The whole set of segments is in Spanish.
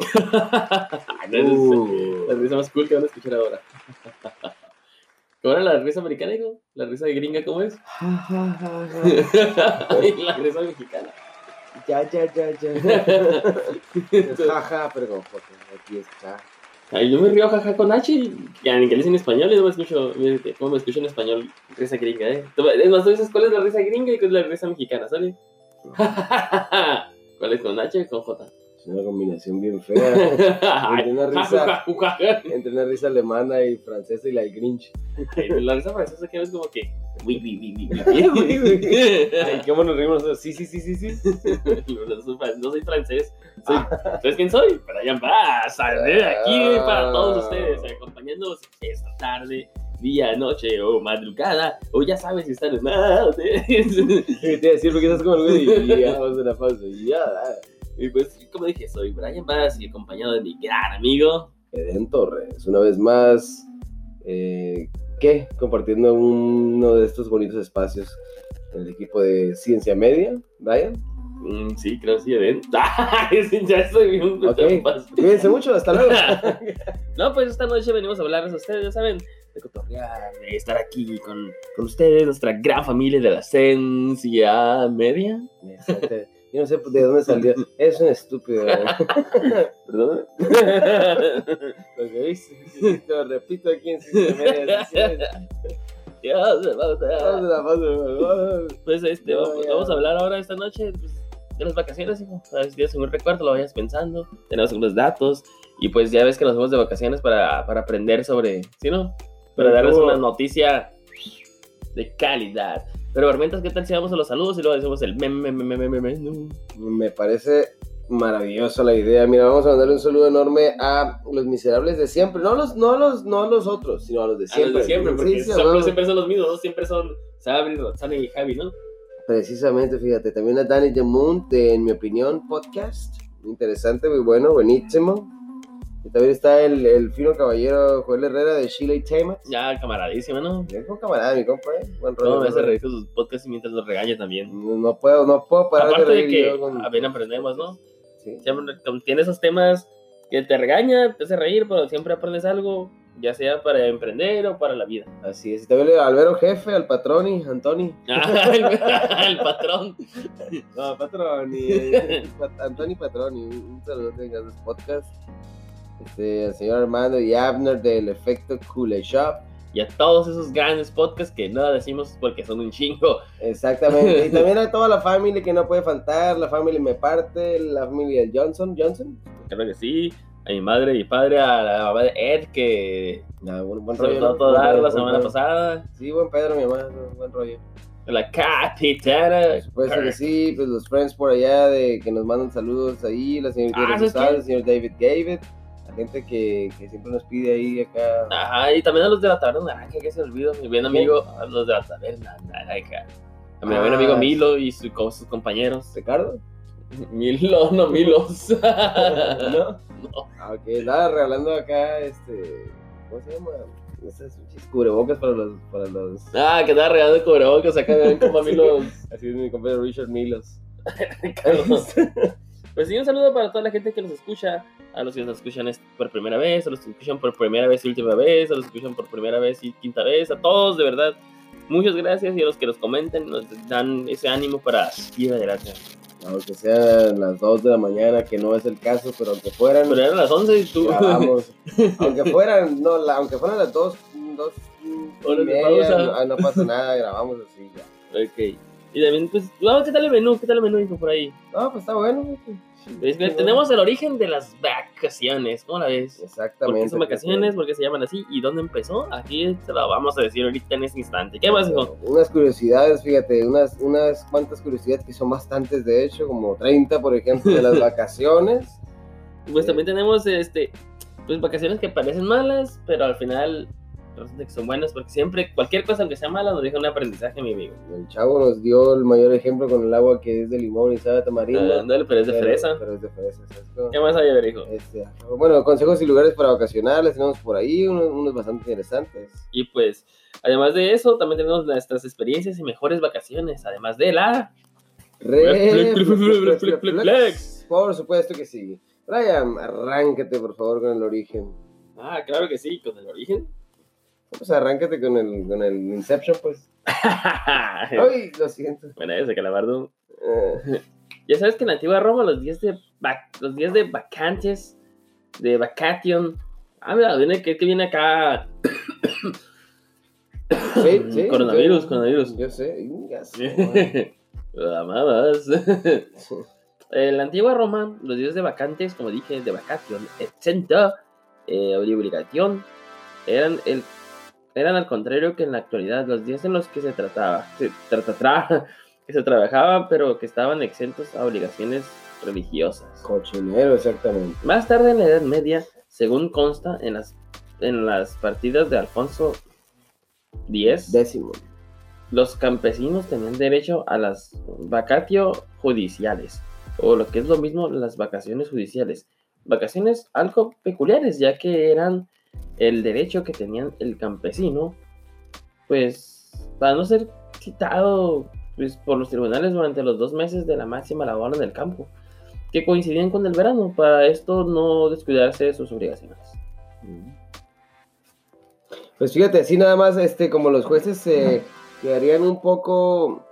no, esa es la risa más cool que van a escuchar ahora. ¿Cómo era la risa americana, hijo? ¿La risa de gringa cómo es? y la risa mexicana. Ya, ya, ya, ya. Es jaja, pero como aquí está. Ay, yo me río jaja con H y en inglés y en español y no me escucho, mírate, cómo me escucho en español risa gringa, ¿eh? Es más, tú dices cuál es la risa gringa y cuál es la risa mexicana, ¿sale? ¿Cuál es con H o con J? Es una combinación bien fea. Ay, una risa. Entre una risa alemana y francesa y la del Grinch. Ay, La risa francesa que es como que... Uy, uy, uy, uy, uy, uy. Ay, ¿cómo nos reímos nosotros? Sí, sí, sí, sí, sí. No soy francés. Soy, ¿Sabes quién soy? Brian Bass. Aquí para todos ustedes, acompañándolos esta tarde, día, noche o madrugada. O ya sabes si están en Te iba a decir porque estás como el güey y ya vamos a la pausa. Y ya, ah. Y pues, como dije, soy Brian Bass y acompañado de mi gran amigo. Eden Torres, una vez más, eh, ¿qué? Compartiendo uno de estos bonitos espacios en el equipo de Ciencia Media, Brian. Mm, sí, creo que sí, Eden. Ya soy un Ok, cuídense mucho, hasta luego. No, pues esta noche venimos a hablarles a ustedes, ya saben, de cotorrear, de estar aquí con, con ustedes, nuestra gran familia de la Ciencia Media. Exacto. Yo no sé de dónde salió. Es un estúpido. ¿Perdón? Lo que viste, te lo repito aquí en sí, sí. Dios, vamos a- Vamos. Pues este, No, vamos, vamos a hablar ahora esta noche pues, de las vacaciones, hijo. A ver si tienes algún recuerdo, lo vayas pensando. Tenemos algunos datos. Y pues ya ves que nos vamos de vacaciones para, para aprender sobre, ¿sí no? Para Pero darles una noticia de calidad. Pero Barmentas, ¿qué tal si vamos a los saludos y luego decimos el meme, meme, meme, meme, menú? Me parece maravillosa la idea. Mira, vamos a mandarle un saludo enorme a los miserables de siempre. No los, no los, no los otros, sino a los de A los siempre. de siempre, porque Sí, sí, siempre, siempre son los mismos, ¿no? siempre son Sabri, Roxana y Javi, ¿no? Precisamente, fíjate, también a Danny the Moon de En mi opinión podcast. Interesante, muy bueno, buenísimo. Y también está el, el fino caballero Joel Herrera de Sheila y Tema. Ya camaradísima, ¿no? Bien con camarada, mi compa, ¿eh? Buen rollo. Todo me hace reír con sus podcasts y mientras los regaña también. No, no puedo, no puedo parar Aparte de de que con- a ver, aprendemos, ¿no? Sí. Siempre tiene esos temas que te regaña, te hace reír, pero siempre aprendes algo, ya sea para emprender o para la vida. Así es. Y también al Albero Jefe, al Patroni, Antoni. el, el patrón. No, Patroni. Pat- Antoni Patroni. Un saludo en los podcasts. Este, al señor Armando y Abner del Efecto Cool Shop. Y a todos esos grandes podcasts que no decimos porque son un chingo. Exactamente. Y también a toda la familia que no puede faltar. La familia Me Parte, la familia del Johnson. ¿Johnson? Claro que sí. A mi madre y padre, a la mamá de Ed, que No, buen, buen rollo. ¿no? Buen dar rollo, la semana rollo. pasada. Sí, buen Pedro, mi mamá. Buen rollo. La capitana. Por supuesto que sí, pues los friends por allá de que nos mandan saludos ahí, la señorita Ah, ¿sabes Rosales, qué? el señor David la gente que, que siempre nos pide ahí acá. Ajá, y también a los de la taberna naranja, que se olvidó. Mi buen amigo, a los de la taberna naranja. A mi buen Ah, amigo Milo y su- con sus compañeros. Ricardo, Milo, no Milos. ¿no? No. Ah, ok, estaba regalando acá, este, ¿cómo se llama? Esas cubrebocas para los, para los, Ah, que estaba regalando cubrebocas acá, ven como a Milos. así es mi compañero Richard Milos. Pues sí, un saludo para toda la gente que nos escucha, a los que nos escuchan es- por primera vez, a los que escuchan por primera vez y última vez, a los que escuchan por primera vez y quinta vez, a todos, de verdad. Muchas gracias y a los que nos comenten, nos dan ese ánimo para ir adelante. Aunque sean las 2 de la mañana, que no es el caso, pero aunque fueran, Pero eran las 11 y tú. grabamos. aunque fueran, no, la- aunque fueran las 2, 2 Horas y media, no, no pasa nada, grabamos así ya. ok. Y también, pues, no, ¿qué tal el menú? ¿Qué tal el menú, hijo, por ahí? No, pues está bueno. güey. Tenemos el origen de las vacaciones, ¿cómo la ves? ¿Por Exactamente. qué son vacaciones? ¿Por qué se llaman así? ¿Y dónde empezó? Aquí se lo vamos a decir ahorita en este instante. ¿Qué más, hijo? Unas curiosidades, fíjate, unas, unas cuantas curiosidades que son bastantes, de hecho, como 30, por ejemplo, de las vacaciones. Pues también tenemos este, pues vacaciones que parecen malas, pero al final que son buenas porque siempre, cualquier cosa aunque sea mala, nos deja un aprendizaje, mi amigo. El chavo nos dio el mayor ejemplo con el agua que es de limón y sabe a tamarindo. Ah, Ándale, pero es de pero- fresa. Pero es de fresa. ¿Qué más hay, hijo? Este, bueno, consejos y lugares para vacacionar, les tenemos por ahí, unos, unos bastante interesantes. Y pues, además de eso, también tenemos nuestras experiencias y mejores vacaciones, además de la... Flex. Por supuesto que sí. Brian, arráncate por favor con el origen. Ah, claro que sí, con el origen. Pues arráncate con el, con el Inception, pues. Ay, lo siento. bueno, ese calamardo. Eh, Ya sabes que en la antigua Roma los días de, los días de vacantes, de vacation. Ah, mira, viene que, que viene acá. sí, sí. Coronavirus, yo- coronavirus. Yo sé. Amadas. En la antigua Roma, los días de vacantes, como dije, de vacación, exenta, eh, obligación, eran, el, eran al contrario que en la actualidad, los días en los que se trataba, se, trata- tra- que se trabajaba, pero que estaban exentos a obligaciones religiosas. Cochinero, exactamente. Más tarde en la Edad Media, según consta en las, en las partidas de Alfonso X, Décimo. los campesinos tenían derecho a las vacatio judiciales, o lo que es lo mismo, las vacaciones judiciales. Vacaciones algo peculiares, ya que eran el derecho que tenían el campesino, pues, para no ser citado pues, por los tribunales durante los dos meses de la máxima labor en el campo, que coincidían con el verano, para esto no descuidarse de sus obligaciones. Pues fíjate, así nada más, este, como los jueces se quedarían un poco,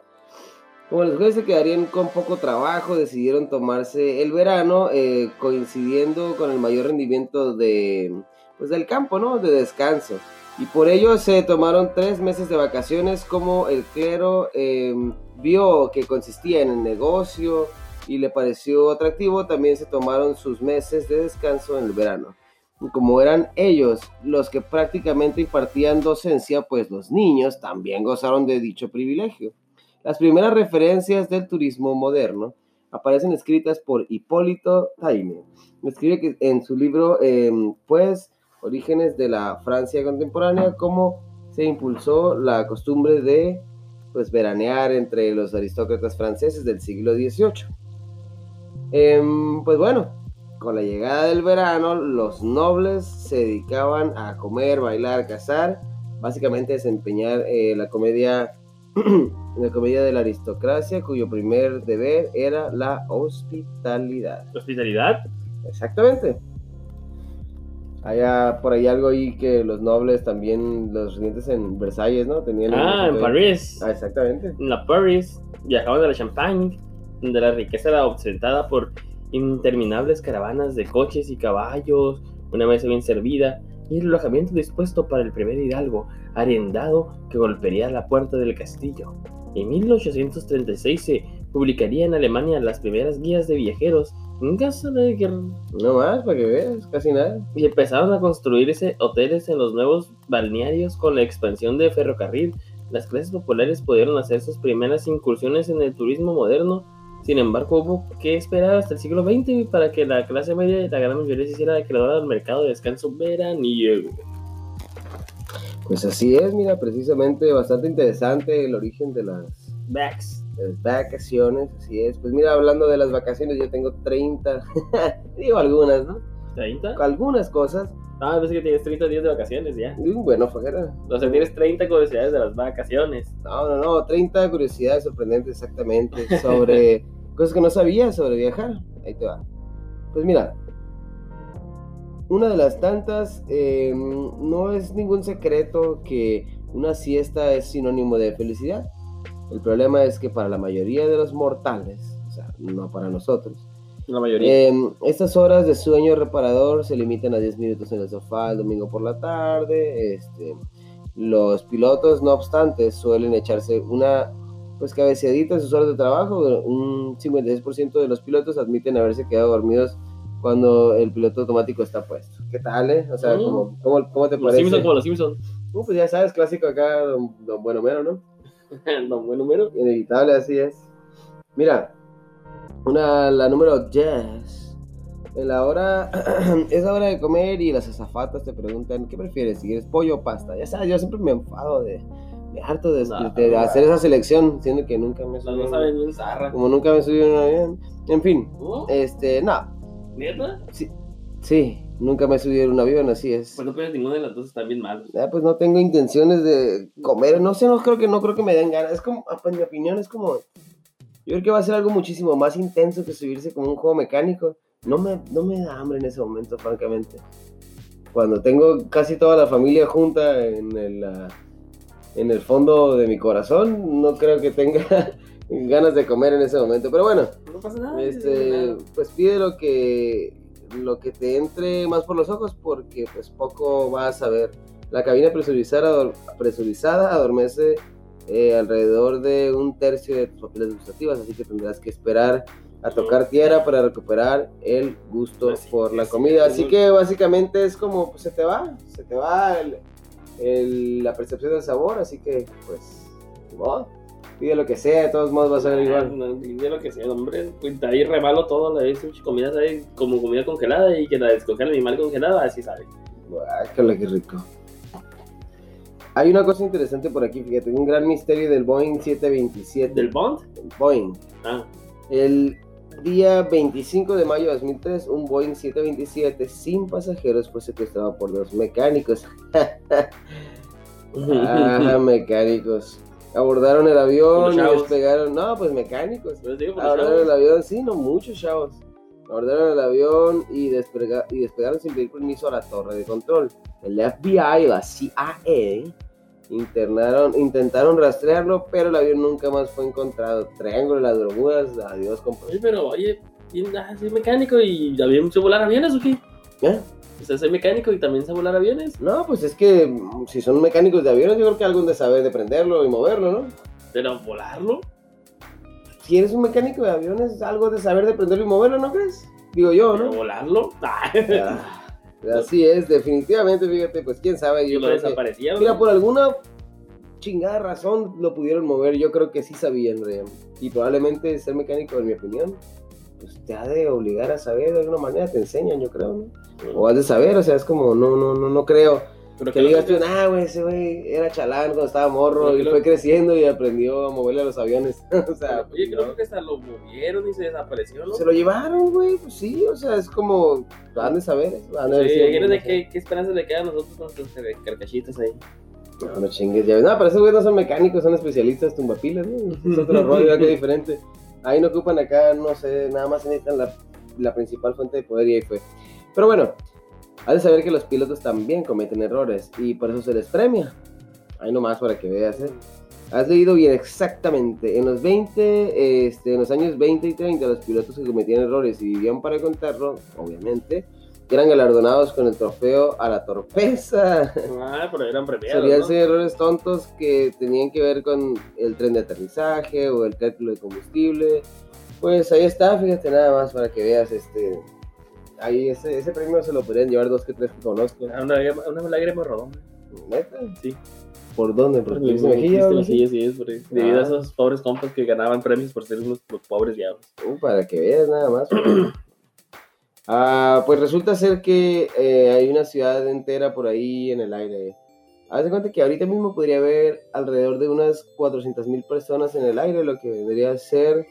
como los jueces se quedarían con poco trabajo, decidieron tomarse el verano, eh, coincidiendo con el mayor rendimiento de, pues, del campo, ¿no? De descanso. Y por ello se tomaron tres meses de vacaciones, como el clero eh, vio que consistía en el negocio y le pareció atractivo, también se tomaron sus meses de descanso en el verano. Y como eran ellos los que prácticamente impartían docencia, pues los niños también gozaron de dicho privilegio. Las primeras referencias del turismo moderno aparecen escritas por Hipólito Taine. Escribe que en su libro, eh, pues, Orígenes de la Francia contemporánea, cómo se impulsó la costumbre de, pues, veranear entre los aristócratas franceses del siglo XVIII. Em, pues bueno, con la llegada del verano, los nobles se dedicaban a comer, bailar, cazar, básicamente desempeñar eh, la comedia, la comedia de la aristocracia, cuyo primer deber era la hospitalidad. Hospitalidad, Exactamente. Hay por ahí algo ahí que los nobles también, los residentes en Versalles, ¿no? Tenían ah, en París. Ah, exactamente. En la Paris viajaban a la Champagne, donde la riqueza era ostentada por interminables caravanas de coches y caballos, una mesa bien servida y el alojamiento dispuesto para el primer hidalgo, arendado que golpearía la puerta del castillo. En 1836 se publicaría en Alemania las primeras guías de viajeros caso de guerra No más, para que veas, casi nada. y empezaron a construirse hoteles en los nuevos balnearios con la expansión de ferrocarril. Las clases populares pudieron hacer sus primeras incursiones en el turismo moderno. Sin embargo, hubo que esperar hasta el siglo XX para que la clase media y la gran mayoría se hiciera acreedora al mercado de descanso veraniego. Pues así es, mira, precisamente bastante interesante el origen de las, Backs. Las vacaciones, así es. Pues mira, hablando de las vacaciones, yo tengo 30, digo algunas, ¿no? ¿30? Algunas cosas. Ah, ves que tienes 30 días de vacaciones ya. Bueno, fuera. O sea, tienes 30 curiosidades de las vacaciones. No, no, no, 30 curiosidades sorprendentes exactamente sobre cosas que no sabía sobre viajar. Ahí te va. Pues mira, una de las tantas, eh, no es ningún secreto que una siesta es sinónimo de felicidad. El problema es que para la mayoría de los mortales, o sea, no para nosotros, La mayoría. eh, estas horas de sueño reparador se limitan a 10 minutos en el sofá el domingo por la tarde. Este, los pilotos, no obstante, suelen echarse una pues cabeceadita en sus horas de trabajo. Un 56% de los pilotos admiten haberse quedado dormidos cuando el piloto automático está puesto. ¿Qué tal, eh? O sea, Mm. ¿cómo, cómo, cómo te los parece? Simpsons como los Simpsons. Uh, pues ya sabes, clásico acá, don, don Buenomero, ¿no? no, buen número. Inevitable, así es. Mira, una, la número 10. En la hora, es la hora de comer y las azafatas te preguntan, ¿qué prefieres? Si quieres pollo o pasta. Ya sabes, yo siempre me enfado de, me harto de, No, de hacer esa selección, siendo que nunca me subí. no saben ni un zarra. Como nunca me subí un avión. En fin, este, no, ¿Neta? sí, sí, nunca me subí en un avión, así es. Pues no pides ninguna de las dos, están bien mal. Ah, pues no tengo intenciones de comer, no sé, no creo que no creo que me den ganas. Es como, pues, en mi opinión es como, yo creo que va a ser algo muchísimo más intenso que subirse como un juego mecánico. no me, no me da hambre en ese momento, francamente. Cuando tengo casi toda la familia junta en el, ah, en el fondo de mi corazón, no creo que tenga ganas de comer en ese momento. Pero bueno, No pasa nada. este, pues pide lo que, lo que te entre más por los ojos porque pues poco vas a ver. La cabina presurizada, presurizada adormece eh, alrededor de un tercio de tus papilas gustativas, así que tendrás que esperar a tocar tierra para recuperar el gusto Así por la comida. Así que básicamente es como pues, se te va, se te va el- el- la percepción del sabor, así que pues, pide lo que sea, de todos modos va a ser igual. No, de lo que sea, hombre. Pues ahí rebalo todo, la vez comidas ahí como comida congelada y que la descongela el animal congelada, así sabe. Guácala, qué rico. Hay una cosa interesante por aquí, fíjate, un gran misterio del Boeing 727. ¿Del Bond? Boeing. Ah, El día 25 de mayo de 2003, un Boeing 727 sin pasajeros fue secuestrado por dos mecánicos. ah, mecánicos. Abordaron el avión y chavos. despegaron. No, pues mecánicos. les digo Abordaron el avión, sí, no muchos chavos. Abordaron el avión y, despega- y despegaron sin pedir permiso a la torre de control. El FBI y la CIA internaron, intentaron rastrearlo, pero el avión nunca más fue encontrado. Triángulo de las Bermudas, adiós, compa. Oye, pero oye, ¿quién- ah, soy mecánico y también sé volar aviones o qué? ¿Eh? Sea, soy mecánico y también sé volar aviones. No, pues es que mm, si son mecánicos de aviones, yo creo que algún de saber de prenderlo y moverlo, ¿no? Pero volarlo. Si eres un mecánico de aviones, algo de saber de prenderlo y moverlo, ¿no crees? Digo yo, Pero ¿no? volarlo. Ah, Ah, así es, definitivamente, fíjate, pues quién sabe. Yo lo creo que- desaparecieron. Mira, por alguna chingada razón lo pudieron mover. Yo creo que sí sabían, Ryan. Y probablemente ser mecánico, en mi opinión, pues te ha de obligar a saber de alguna manera, te enseñan, yo creo, ¿no? O has de saber, o sea, es como, no, no, no, no creo. Pero Que que digas tú, ah, güey, ese güey era chalán cuando estaba morro Pero y lo- fue creciendo y aprendió a moverle a los aviones. o sea, Oye, creo no. que hasta lo movieron y se desapareció, ¿no? se lo llevaron, güey, pues sí, o sea, es como, han de saber, han de Sí, sido- imagínate qué, qué esperanza le queda a nosotros con nuestros car- carcachitas ahí. No, no chingues, ya ves. No, pero esos güeyes no son mecánicos, son especialistas tumbapilas, ¿no? Es otro rollo, algo diferente. Ahí no ocupan acá, no sé, nada más necesitan la, la principal fuente de poder y ahí fue. Pero bueno, has de saber que los pilotos también cometen errores y por eso se les premia. Ahí nomás para que veas, ¿eh? Has leído bien exactamente. En los 20, este, en los años 20 y 30, los pilotos que cometían errores y vivían para contarlo, obviamente, eran galardonados con el trofeo a la torpeza. Ah, pero eran premiados, Solían ¿no? ser errores tontos que tenían que ver con el tren de aterrizaje o el cálculo de combustible. Pues ahí está, fíjate nada más para que veas este. Ahí ese, ese premio se lo podrían llevar dos que tres que conozco. Ah, Una, lágrima- una lágrima rodón. ¿Neta? Sí. ¿Por dónde? ¿Por Porque Luis Mejía? o algo así? Sí, sí, es por ahí. Debido Ah. a esos pobres compas que ganaban premios por ser unos pobres diablos. Uh, para que veas nada más. Ah, pues resulta ser que eh, hay una ciudad entera por ahí en el aire. Haz de cuenta que ahorita mismo podría haber alrededor de unas 400 mil personas en el aire, lo que vendría a ser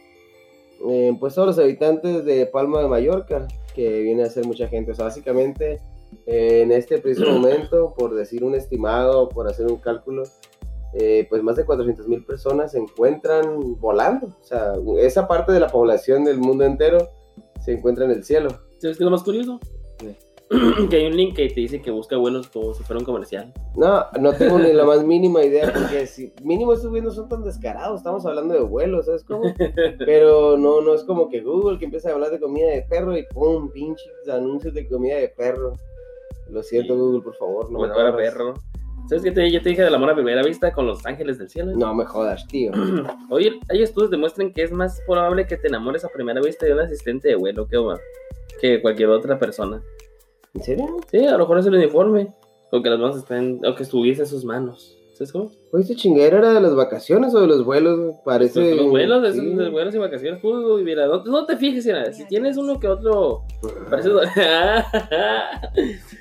eh, pues todos los habitantes de Palma de Mallorca, que viene a ser mucha gente. O sea, básicamente eh, en este preciso momento, por decir un estimado, por hacer un cálculo, eh, pues más de 400 mil personas se encuentran volando. O sea, esa parte de la población del mundo entero se encuentra en el cielo. ¿Sabes qué es lo más curioso? que hay un link que te dice que busca vuelos como si fuera un comercial. No, no tengo ni la más mínima idea, porque si mínimo estos güeyes no son tan descarados, estamos hablando de vuelos, ¿sabes cómo? Pero no, no es como que Google que empieza a hablar de comida de perro y pum, pinches anuncios de comida de perro. Lo siento, Sí. Google, por favor, no me perro. ¿Sabes qué te, yo te dije del amor a primera vista con los ángeles del cielo? No me jodas, tío. Oye, hay estudios que demuestran que es más probable que te enamores a primera vista de un asistente de vuelo que, que cualquier otra persona. ¿En serio? Sí, a lo mejor es el uniforme. O que las manos estén. O que estuviese en sus manos. ¿Sabes cómo? Oye, ¿este chingadera era de las vacaciones o de los vuelos? Parece. Los vuelos, sí. de vuelos y vacaciones, tú, mira, no, no te fijes en nada. Si tienes uno que otro. Parece.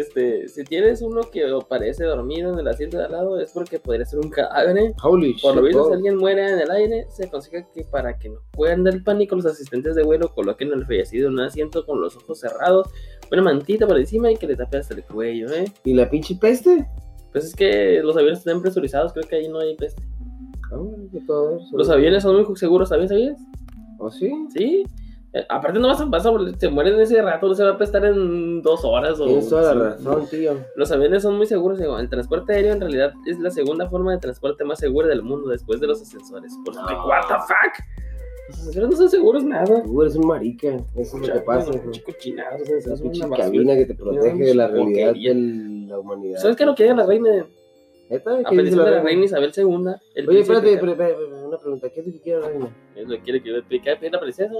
este, si tienes uno que parece dormido en el asiento de al lado, es porque podría ser un cadáver. Holy Por lo visto, si alguien muere en el aire, se aconseja que para que no puedan dar pánico, los asistentes de vuelo coloquen al fallecido en un asiento con los ojos cerrados, una mantita por encima y que le tape hasta el cuello, ¿eh? ¿Y la pinche peste? Pues es que los aviones están presurizados, creo que ahí no hay peste. Ah. Los aviones son muy seguros, ¿sabías? ¿Sabías? ¿Oh, sí? Sí. Eh, Aparte, no vas a, vas a se mueren en ese rato, no se va a prestar en dos horas o. Tienes toda la sí. razón, tío. Los aviones son muy seguros. digo, El transporte aéreo en realidad es la segunda forma de transporte más segura del mundo después de los ascensores. Por No. what the fuck? Los ascensores no son seguros nada. Tú eres un marica, eso es lo que pasa. Bueno, chico chinado, es pinche una basura. cabina que te protege de la realidad de la humanidad. ¿Sabes qué es lo que haga la reina? A ¿Qué dice petición de la reina? reina Isabel II. el Oye, príncipe espérate, espérate, espérate, una pregunta. ¿Qué es lo que quiere la reina? Es lo que quiere que yo le explique. ¿Qué es la princesa?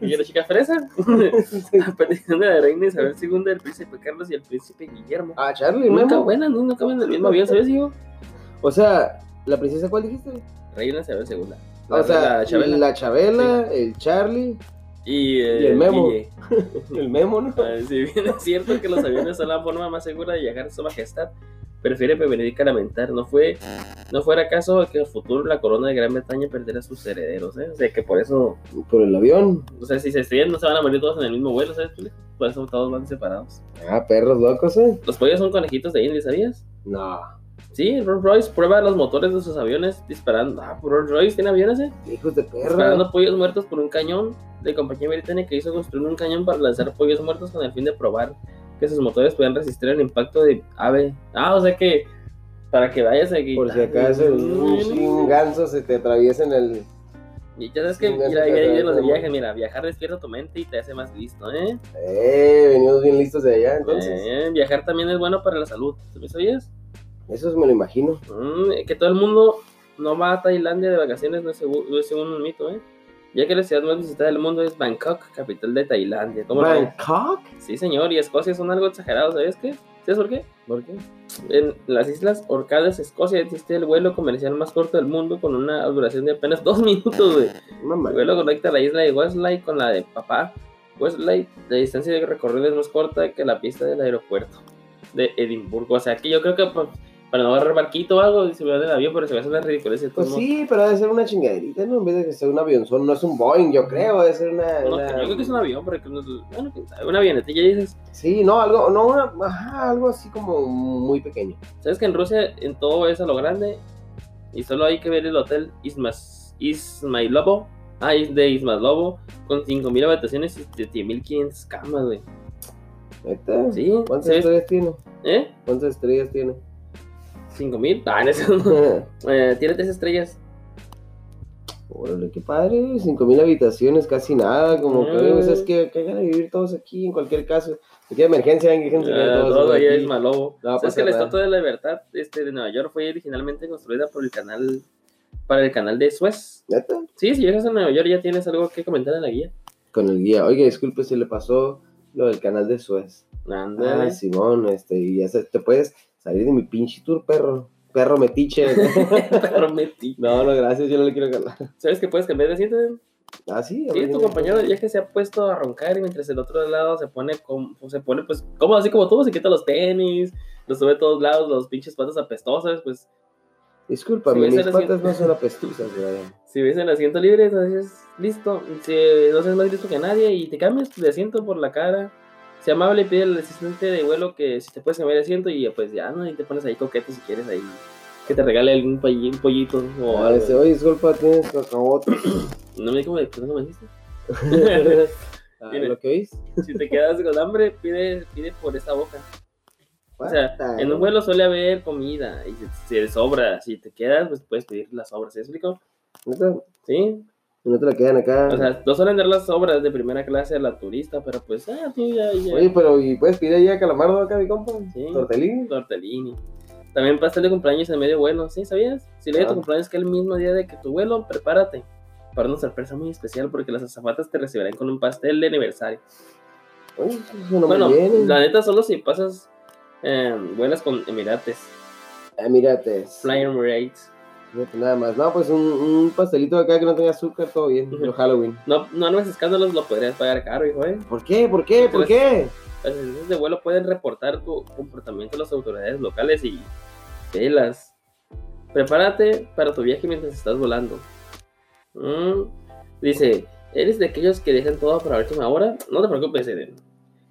¿Y la chica fresa? A petición de la reina Isabel II, el príncipe Carlos y el príncipe Guillermo. Ah, Charlie, Nunca Memo. buenas, ni nunca en el mismo avión, ¿sabes, hijo? O sea, ¿la princesa cuál dijiste? Reina Isabel II. o sea, la Chabela. la Chabela, el Charlie Y, eh, y el Memo. El Memo, ¿no? Ah, Si bien es cierto que los aviones son la forma más segura de viajar a su majestad, prefiere prevenir que lamentar. No fue, no fuera acaso que en el futuro la corona de Gran Bretaña perdiera a sus herederos, ¿eh? O sea, que por eso, Por el avión. o sea, si se estrellan no se van a morir todos en el mismo vuelo, ¿sabes? Por eso todos van separados. Ah, perros locos, ¿eh? Los pollos son conejitos de India, ¿sabías? No. Sí, Rolls Royce prueba los motores de sus aviones disparando. Ah, Rolls Royce tiene aviones, ¿eh? Hijos de perra. Disparando pollos muertos por un cañón. La compañía británica hizo construir un cañón para lanzar pollos muertos con el fin de probar que sus motores podían resistir el impacto de ave. Ah, o sea que para que vayas aquí. Por si acaso un, ganso se te atraviesa en el. Y ya sabes que mira, vienen pensar, los de viaje, mira, viajar despierta tu mente y te hace más listo, ¿eh? Eh, venimos bien listos de allá, entonces. Eh, viajar también es bueno para la salud, ¿me sabías? Eso me lo imagino. Mm, que todo el mundo no va a Tailandia de vacaciones no es, seguro, no es según un mito, ¿eh? Ya que la ciudad más visitada del mundo es Bangkok, capital de Tailandia. ¿Cómo? ¿Bangkok? Sí, señor, y Escocia son algo exagerados, ¿sabes qué? ¿Sabes por qué? ¿Por qué? En las Islas Orcadas, Escocia, existe el vuelo comercial más corto del mundo con una duración de apenas dos minutos, güey. Mamá. El vuelo conecta la isla de Westlake con la de Papá. Westlake, la distancia de recorrido es más corta que la pista del aeropuerto de Edimburgo. O sea, que yo creo que pues, para no agarrar barquito o algo, se va del avión, pero se va a hacer una ridícula. Pues sí, pero debe ser una chingaderita, ¿no? En vez de que sea un avionzón, no es un Boeing, yo creo, debe ser una... No, una- yo creo que es un avión, porque no es- bueno, una avionetilla dices. Sí, no, algo, no, una, ajá, algo así como muy pequeño. ¿Sabes que en Rusia en todo es a lo grande? Y solo hay que ver el hotel Ismas, Ismailovo. Ah, de Ismailovo, con 5.000 habitaciones y 7.500 camas, güey. ¿Neta? Sí, ¿Cuántas ¿sabes? estrellas tiene? ¿Eh? ¿Cuántas estrellas tiene? ¿5.000? Ah, en no. Eh, tiene tres estrellas. Órale, qué padre, cinco mil habitaciones, casi nada, como que, Mm. pues, es que, que hagan vivir todos aquí en cualquier caso. Cualquier emergencia, venga, déjense quedar Eh, todos todo allá aquí. es Ismailovo. No ¿Sabes que la. Estatua de la Libertad este, de Nueva York fue originalmente construida por el canal, para el canal de Suez? ¿Neta? Sí, si llegas a Nueva York ya tienes algo que comentar en la guía. Con el guía, oye, disculpe si le pasó lo del canal de Suez. Anda. Ah, Simón, este, y ya se, te puedes salir de mi pinche tour, perro. Perro metiche. Perro metí. no, no, gracias, yo no le quiero ganar. ¿Sabes que puedes cambiar de asiento? Ah, sí, Sí, tu compañero de viaje se ha puesto a roncar y mientras el otro lado se pone, como, se pone pues, como así como tú, se quita los tenis, los sube a todos lados, los pinches patas apestosas, pues, Discúlpame, ese mis patas no son apestuzas, güey. si ves el asiento libre, entonces, listo, si no seas más listo que nadie y te cambias de asiento por la cara, sea amable y pide al asistente de vuelo que si te puedes cambiar de asiento y pues ya, ¿no? Y te pones ahí coqueto si quieres ahí, que te regale algún polli- un pollito o Ah, algo. este, oye, disculpa, tienes cacahuate. No me digas cómo me dijiste. Ah. ¿Lo que oís? Si te quedas con hambre, pide, pide por esta boca. O sea, en un vuelo suele haber comida y si, sobra, si te quedas, pues puedes pedir las sobras, ¿sí explico? ¿Neta? Sí. No te la quedan acá. O sea, no suelen dar las sobras de primera clase a la turista, pero pues, ah, tú ya, ya. Oye, pero ¿y puedes pedir ahí a calamardo acá, mi compa? Sí. ¿Tortellini? Tortellini. También pastel de cumpleaños en medio vuelo, ¿sí? ¿Sabías? Si le Ah. tu cumpleaños que el mismo día de que tu vuelo, prepárate para una sorpresa muy especial porque las azafatas te recibirán con un pastel de aniversario. Eso suena bueno, bien. la neta, solo si pasas, eh, vuelas con Emirates, Ah, mírate. Fly Emirates. Nada más. No, pues un, un pastelito acá que no tenga azúcar, todo bien. Lo Halloween. No, no nuevos escándalos lo podrías pagar caro, hijo, ¿eh? ¿Por qué? ¿Por qué? ¿Por qué? Las agencias de vuelo pueden reportar tu comportamiento a las autoridades locales y velas. Prepárate para tu viaje mientras estás volando. Mm, Dice, ¿eres de aquellos que dejan todo para última hora? No te preocupes, Eden.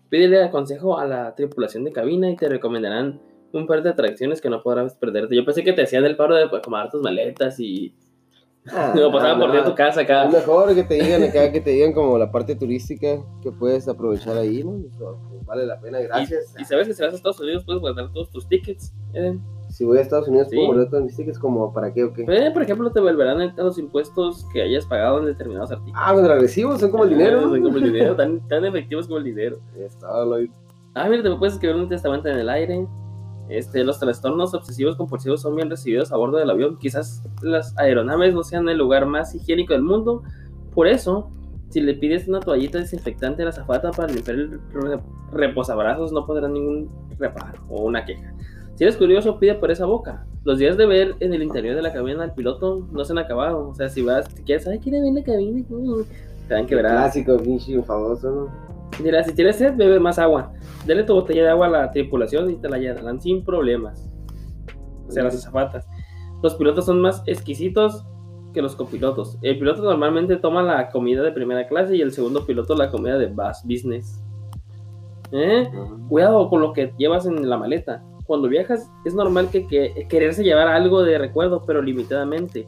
Pídele consejo a la tripulación de cabina y te recomendarán un par de atracciones que no podrás perderte. Yo pensé que te hacían el paro de acomodar tus maletas y... Ah, No, pasaban por no. tu casa acá. Es mejor que te digan acá, que te digan como la parte turística que puedes aprovechar ahí, ¿no? Pues, vale la pena, gracias. Y, y sabes que si vas a Estados Unidos puedes guardar todos tus tickets. ¿eh? Si voy a Estados Unidos, Sí. ¿puedo guardar todos mis tickets como para qué o qué? Eh, por ejemplo, te volverán a los impuestos que hayas pagado en determinados artículos. Ah, los agresivos, son como el dinero. Ah, son como el dinero, tan, tan efectivos como el dinero. Está, Ah, mira, te puedes escribir un testamento en el aire. Este, los trastornos obsesivos compulsivos son bien recibidos a bordo del avión. Quizás las aeronaves no sean el lugar más higiénico del mundo. Por eso, si le pides una toallita desinfectante a la zafata para limpiar el re- reposabrazos, no podrá ningún reparo o una queja. Si eres curioso, pide por esa boca. Los días de ver en el interior de la cabina al piloto no se han acabado. O sea, si vas, quieres, ay, quiere ver la cabina, Mm, te van quebrar. Clásico, pinche famoso, ¿no? Mira, si tienes sed, bebe más agua. Dale tu botella de agua a la tripulación y te la llenarán sin problemas. O sea, las azafatas. Los pilotos son más exquisitos que los copilotos. El piloto normalmente toma la comida de primera clase y el segundo piloto la comida de bus business. ¿Eh? Cuidado con lo que llevas en la maleta. Cuando viajas es normal que, que- quererse llevar algo de recuerdo, pero limitadamente.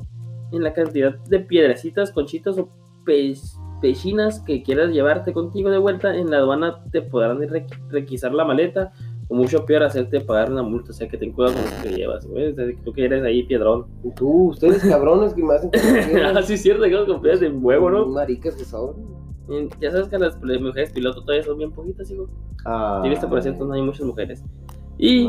En la cantidad de piedrecitas, conchitas o pez- pechinas que quieras llevarte contigo de vuelta, en la aduana te podrán re- requisar la maleta o mucho peor hacerte pagar una multa. O sea que ten cuidado con lo que llevas. güey. O sea, tú que eres ahí piedrón. Tú, ustedes cabrones que me hacen ah, sí, es cierto, que con piedras de huevo, ¿no? Maricas que son. Ya sabes que las mujeres piloto todavía son bien poquitas, hijo. Ah, Sí, viste, por cierto, no hay muchas mujeres. Y.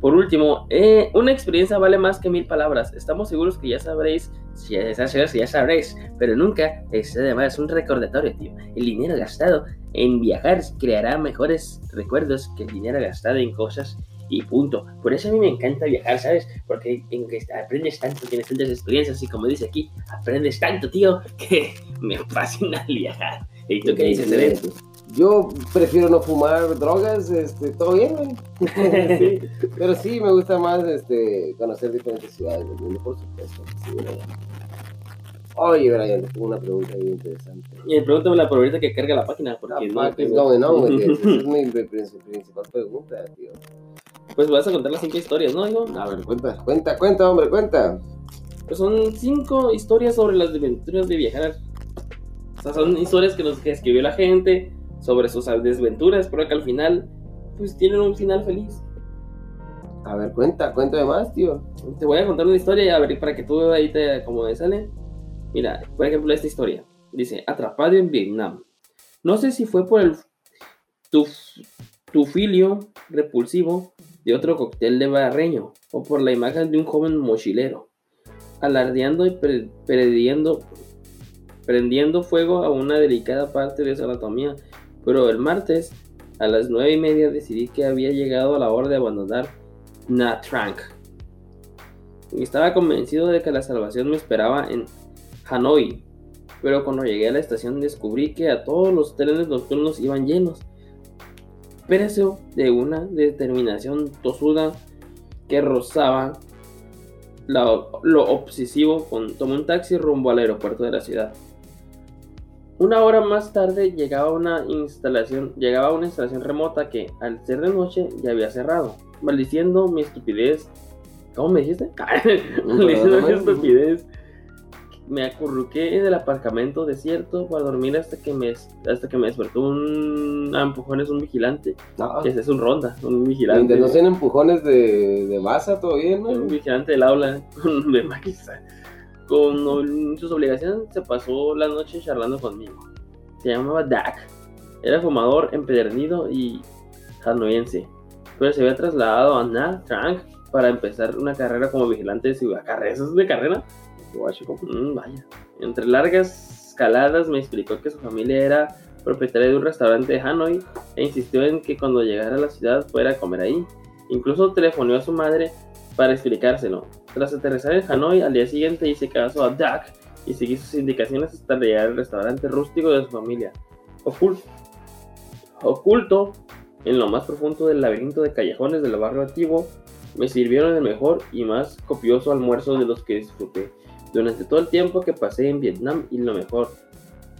Por último, eh, una experiencia vale más que mil palabras. Estamos seguros que ya sabréis, si ya, estás ya sabréis, pero nunca es además un recordatorio, tío. El dinero gastado en viajar creará mejores recuerdos que el dinero gastado en cosas y punto. Por eso a mí me encanta viajar, ¿sabes? Porque en que aprendes tanto, tienes tantas experiencias y como dice aquí, aprendes tanto, tío, que me fascina viajar. ¿Y tú qué dices, Eren? Yo prefiero no fumar drogas, este, todo bien, güey. Sí. Pero sí, me gusta más este, conocer diferentes ciudades del mundo, por supuesto. Sí. Oye, Brian, tengo una pregunta bien interesante. Y pregúntame la ahorita que carga la página, porque the no? Esa es mi mi princi- principal pregunta, tío. Pues vas a contar las cinco historias, ¿no, hijo? A ver, cuenta, cuenta, cuenta, hombre, cuenta. Pues son cinco historias sobre las desventuras de viajar. O sea, son historias que nos que escribió la gente sobre sus desventuras, pero que al final, pues tienen un final feliz. A ver, cuenta, cuéntame más, tío. Te voy a contar una historia y a ver para que tú ahí te como me sale. Mira, por ejemplo, esta historia. Dice, atrapado en Vietnam. No sé si fue por el tuf- tufilio repulsivo de otro cóctel de barreño o por la imagen de un joven mochilero, alardeando y pre- prendiendo fuego a una delicada parte de su anatomía. Pero el martes, a las nueve y media, decidí que había llegado a la hora de abandonar Nha Trang. Y estaba convencido de que la salvación me esperaba en Hanoi. Pero cuando llegué a la estación descubrí que a todos los trenes nocturnos iban llenos. Precio de una determinación tosuda que rozaba lo obsesivo, con, tomé un taxi rumbo al aeropuerto de la ciudad. Una hora más tarde llegaba una instalación, llegaba una instalación remota que al ser de noche ya había cerrado, maldiciendo mi estupidez. ¿Cómo me dijiste? maldiciendo mi estupidez. Me acurruqué en el aparcamento desierto para dormir hasta que me hasta que me despertó un a empujones un vigilante. No, Que ese es un ronda, un vigilante. no sean empujones de, de masa, todo bien, ¿no? Un vigilante del aula de maquiza. Con sus obligaciones se pasó la noche charlando conmigo. Se llamaba Dak. Era fumador, empedernido y hanoiense. Pero se había trasladado a Nha Trang para empezar una carrera como vigilante de ciudad. ¿Carrera? ¿Eso es de carrera? Compa. Mm, vaya. Entre largas escaladas me explicó que su familia era propietaria de un restaurante de Hanoi e insistió en que cuando llegara a la ciudad fuera a comer ahí. Incluso telefonó a su madre para explicárselo. Tras aterrizar en Hanoi, al día siguiente hice caso a Dak y seguí sus indicaciones hasta llegar al restaurante rústico de su familia. Oculto, oculto en lo más profundo del laberinto de callejones del barrio antiguo, me sirvieron el mejor y más copioso almuerzo de los que disfruté durante todo el tiempo que pasé en Vietnam y lo mejor,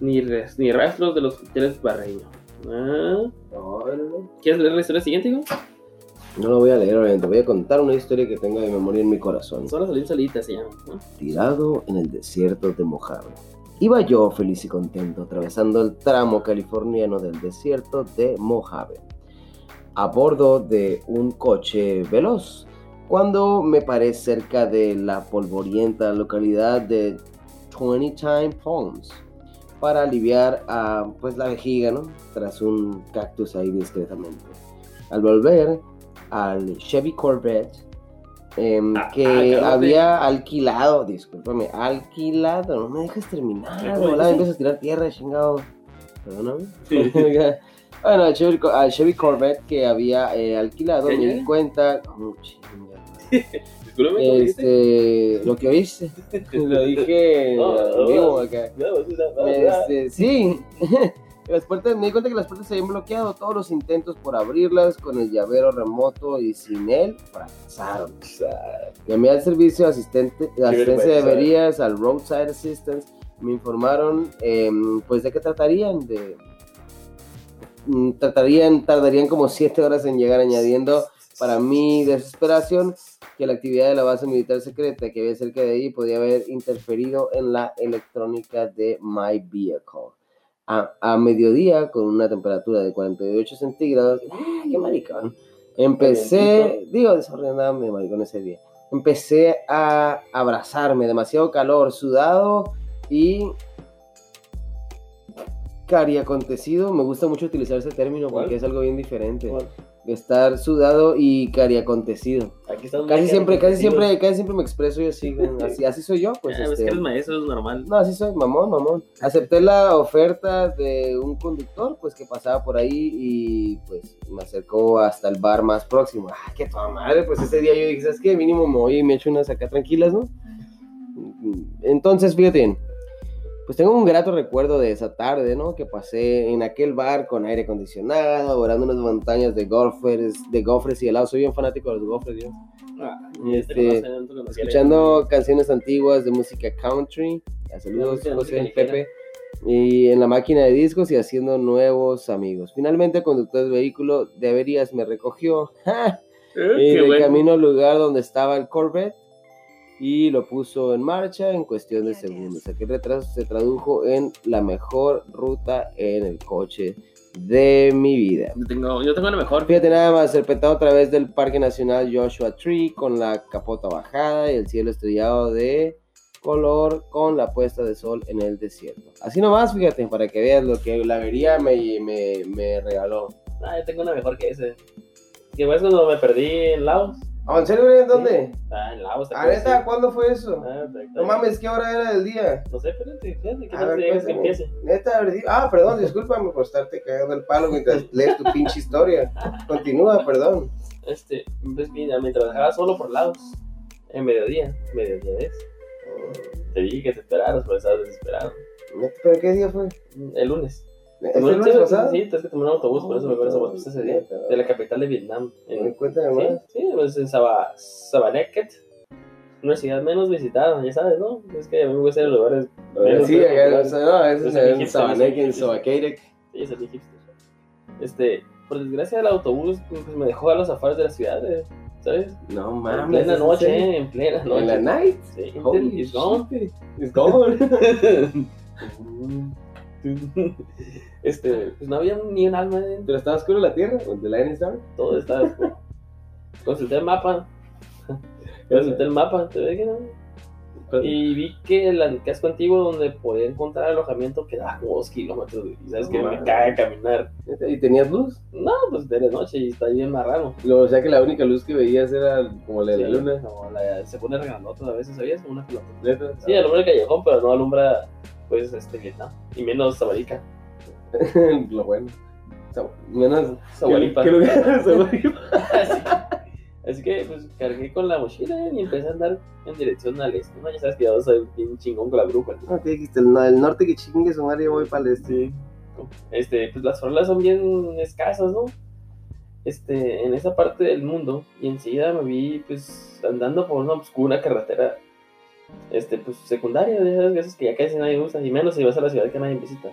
ni, res- ni rastros de los hoteles barreños. Ah. ¿Quieres leer la historia siguiente, hijo? No lo voy a leer, obviamente. Voy a contar una historia que tengo de memoria en mi corazón. Solo salir solita se llama. ¿no? Tirado en el desierto de Mojave. Iba yo feliz y contento atravesando el tramo californiano del desierto de Mojave, a bordo de un coche veloz, cuando me paré cerca de la polvorienta localidad de Twenty Time Palms para aliviar a, pues, la vejiga, ¿no? Tras un cactus ahí discretamente. Al volver al Chevy Corvette, em, Ah, que ah, había alquilado, discúlpame, alquilado, no me dejas terminar, ¿Cómo hola, dices? empiezas a tirar tierra, chingado. Perdóname. Sí. bueno, al Chevy, al Chevy Corvette que había eh, alquilado, ¿Qué me di cuenta, oh. Este, lo que oíste, lo dije No, no, vivo acá. No. Este, sí, las puertas, me di cuenta que las puertas se habían bloqueado, todos los intentos por abrirlas con el llavero remoto y sin él fracasaron. Llamé al servicio de asistente, de asistencia de averías, al Roadside Assistance, me informaron em, pues de qué tratarían, de mm, tratarían, tardarían como siete horas en llegar añadiendo para mi desesperación que la actividad de la base militar secreta que había cerca de ahí podía haber interferido en la electrónica de My Vehicle. A, a mediodía, con una temperatura de 48 centígrados, ¡ah, ¡qué maricón! Empecé, digo, desordenado mi maricón ese día. Empecé a abrazarme, demasiado calor, sudado y cariacontecido. Me gusta mucho utilizar ese término porque ¿Cuál? es algo bien diferente. Estar sudado y cariacontecido. Aquí Casi siempre, casi siempre, casi siempre me expreso yo así, así, así soy yo, pues. Ah, es este, que eres maestro, es normal. no, así soy, mamón, mamón. Acepté la oferta de un conductor, pues, que pasaba por ahí y, pues, me acercó hasta el bar más próximo. Ah, qué toda madre, pues, ese día yo dije, ¿sabes qué? Mínimo me voy y me echo unas acá tranquilas, ¿no? Entonces, fíjate bien, pues tengo un grato recuerdo de esa tarde, ¿no? Que pasé en aquel bar con aire acondicionado, orando unas montañas de gofres, de gofres y helados. Soy bien fanático de los gofres, yo. Ah, Este, te conocen, te conocen. escuchando canciones antiguas de música country. Saludos, José Pepe. Y en la máquina de discos y haciendo nuevos amigos. Finalmente, el conductor del vehículo de averías me recogió ¡ja! Eh, y de bueno. camino al lugar donde estaba el Corvette y lo puso en marcha en cuestión de segundos. Aquel retraso se tradujo en la mejor ruta en el coche de mi vida. Yo tengo, yo tengo la mejor. Fíjate nada más, serpentado a través del Parque Nacional Joshua Tree con la capota bajada y el cielo estrellado de color con la puesta de sol en el desierto. Así nomás, fíjate, para que veas lo que la avería me, me, me regaló. Ah, yo tengo una mejor que ese. Que fue cuando me perdí en Laos. ¿Ah, ¿En serio, güey? ¿En dónde? Ah, en Laos. ¿te ¿Ah, acuerdas? neta? ¿Cuándo fue eso? Ah, No mames, ¿qué hora era del día? No sé, espérate, espérate, ¿qué A ver, si digas que cuéntame. empiece? Neta, a ah, perdón, discúlpame por estarte cagando el palo mientras lees tu pinche historia. Continúa, perdón. Este, pues mira, me trabajaba solo por Laos. En mediodía, mediodía es. Te dije que te esperaras, pero estabas desesperado. ¿Pero qué día fue? El lunes. ¿Este lunes sí, pasado? Sí, es que tomé un autobús, por eso me acuerdo ese autobús ese día. De la capital de Vietnam. En, Cuéntame sí, más. sí, pues en Saba, Sabaneket. Una ciudad menos visitada, ya sabes, ¿no? Es que a mí me gusta ir a lugares. menos Sí, acá, no, es en sí, en sí. Sobaqueirec. Sí, es el hipster. Este, por desgracia, el autobús pues, me dejó a los afueras de la ciudad, eh, ¿sabes? No En mames. plena ¿es en noche, serio? eh, en plena noche. ¿En la night? Sí, Holy it's gone. It's gone. Este, pues no había ni un alma dentro, ¿Pero estaba oscuro la tierra? ¿O the line is dark? todo estaba oscuro. Consulté el mapa. Consulté el mapa, ¿te ves que no? Y vi que el casco antiguo donde podía encontrar alojamiento quedaba como dos kilómetros. Y sabes que me caga caminar. ¿Y tenías luz? No, pues de la noche y está bien marrano. O sea que la única luz que veías era como la de la Sí, luna. No, la- se pone regalota a veces, ¿sabías? Una pelota. Sí, alumbra el callejón, pero no alumbra, pues, este Vietnam. Y menos Zabarica. Lo bueno. Menos. ¿Qué lugar? Zaguaripa. así, así que, pues, cargué con la mochila y empecé a andar en dirección al este. ¿no? Ya sabes que yo soy bien chingón con la brújula. No, ¿qué dijiste? El, no- el norte que chingue su madre, yo voy para el este. Este, pues las farolas son bien escasas, ¿no? Este, en esa parte del mundo. Y enseguida me vi, pues, andando por una oscura carretera. Este, pues, secundaria, de esas veces que ya casi nadie usa. Y menos si vas a la ciudad que nadie visita.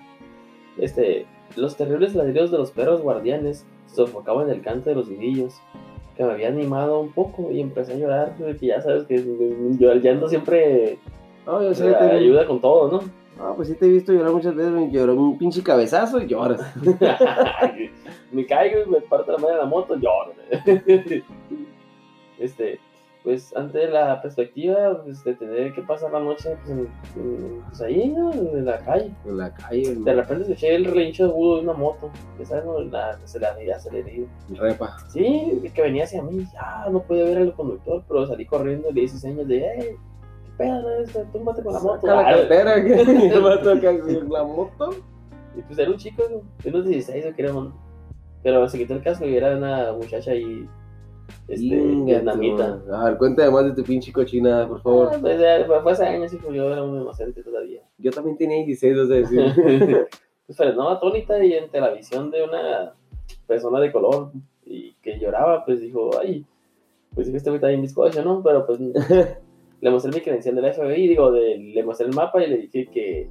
Este, los terribles ladridos de los perros guardianes sofocaban el canto de los grillos. que me había animado un poco y empecé a llorar, pues, que ya sabes que yo el llanto siempre No, yo sé, eh, te- ayuda con todo, ¿no? No, pues sí te he visto llorar muchas veces, me lloró un pinche cabezazo y lloras. me caigo y me parto la madre de la moto, lloro. este, pues ante la perspectiva pues, de tener que pasar la noche pues, en- en- pues, ahí, ¿no? En la calle. En la calle, De repente escuché el relincho agudo de una moto, ya sabes, ¿no? La aceleradilla, aceleradilla. repa. Sí, que venía hacia mí, ya no podía ver al conductor, pero salí corriendo y le hice señas de, hey, qué pedo, no es? túmbate con la moto. Saca la Ah, cartera, que el vato acá con la moto. Y pues era un chico, de unos 16 o creo, pero se quitó el casco y era una muchacha ahí, este, vietnamita. A ver, cuéntame más de tu pinche cochinada, por favor. Ah, pues, ya, fue hace años, hijo, yo era un inocente todavía. Yo también tenía 16, o sea, decir. pues frenó atónita y ante la visión de una persona de color y que lloraba, pues dijo, ay, pues este güey está bien bizcocho, ¿no? Pero pues le mostré mi credencial del FBI, digo, de- le mostré el mapa y le dije que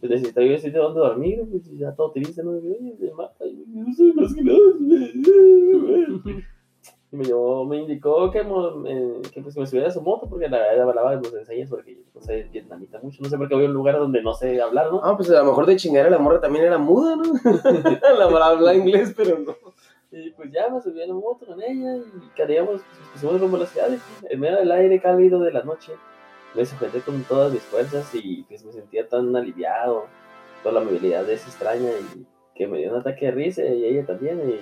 pues, necesitaba yo decirte dónde dormir, pues ya todo triste, ¿no? Y el mapa, y yo no soy más que nada. Y me, llevó, me indicó que, mo- eh, que pues, me subiera a su moto porque la verdad hablaba de los enseñas porque yo no sé vietnamita mucho, no sé por qué voy a un lugar donde no sé hablar, ¿no? Ah, pues a lo mejor de chingar la morra también era muda, ¿no? la morra habla inglés, pero no. Y pues ya me subí a la moto con ella y caríamos, pues pusimos rumbo a la ciudad. y, En medio del aire cálido de la noche, me sujeté con todas mis fuerzas y pues me sentía tan aliviado. Toda la movilidad es extraña y que me dio un ataque de risa y ella también. Y,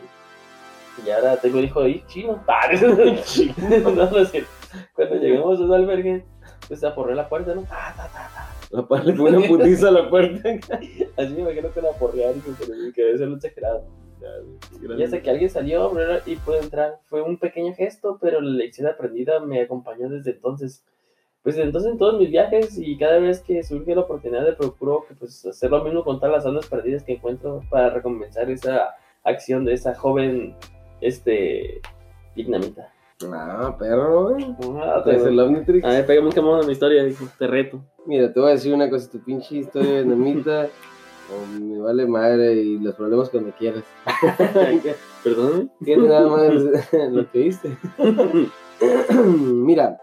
y ahora tengo hijo ahí chino. Ah, no, no es cierto. Cuando llegamos a un albergue, pues aporré la puerta, ¿no? Ta, ta, ta, ta. La par le pone una putiza a la puerta. Así me imagino que la porrear y que- debe ser un exagerado. Y hasta que alguien salió y pudo entrar. Fue un pequeño gesto, pero la lección aprendida me acompañó desde entonces. Pues desde entonces en todos mis viajes y cada vez que surge la oportunidad de procuro que pues hacer lo mismo con todas las almas perdidas que encuentro para recompensar esa acción de esa joven este vietnamita. Ah, perro, güey. Ah, el Omnitrix. A ver, pégame un camón a mi historia, te reto. Mira, te voy a decir una cosa, tu pinche historia de Namita, o me vale madre y los problemas cuando quieras. Perdóname. Fíjate nada más lo que viste. Mira,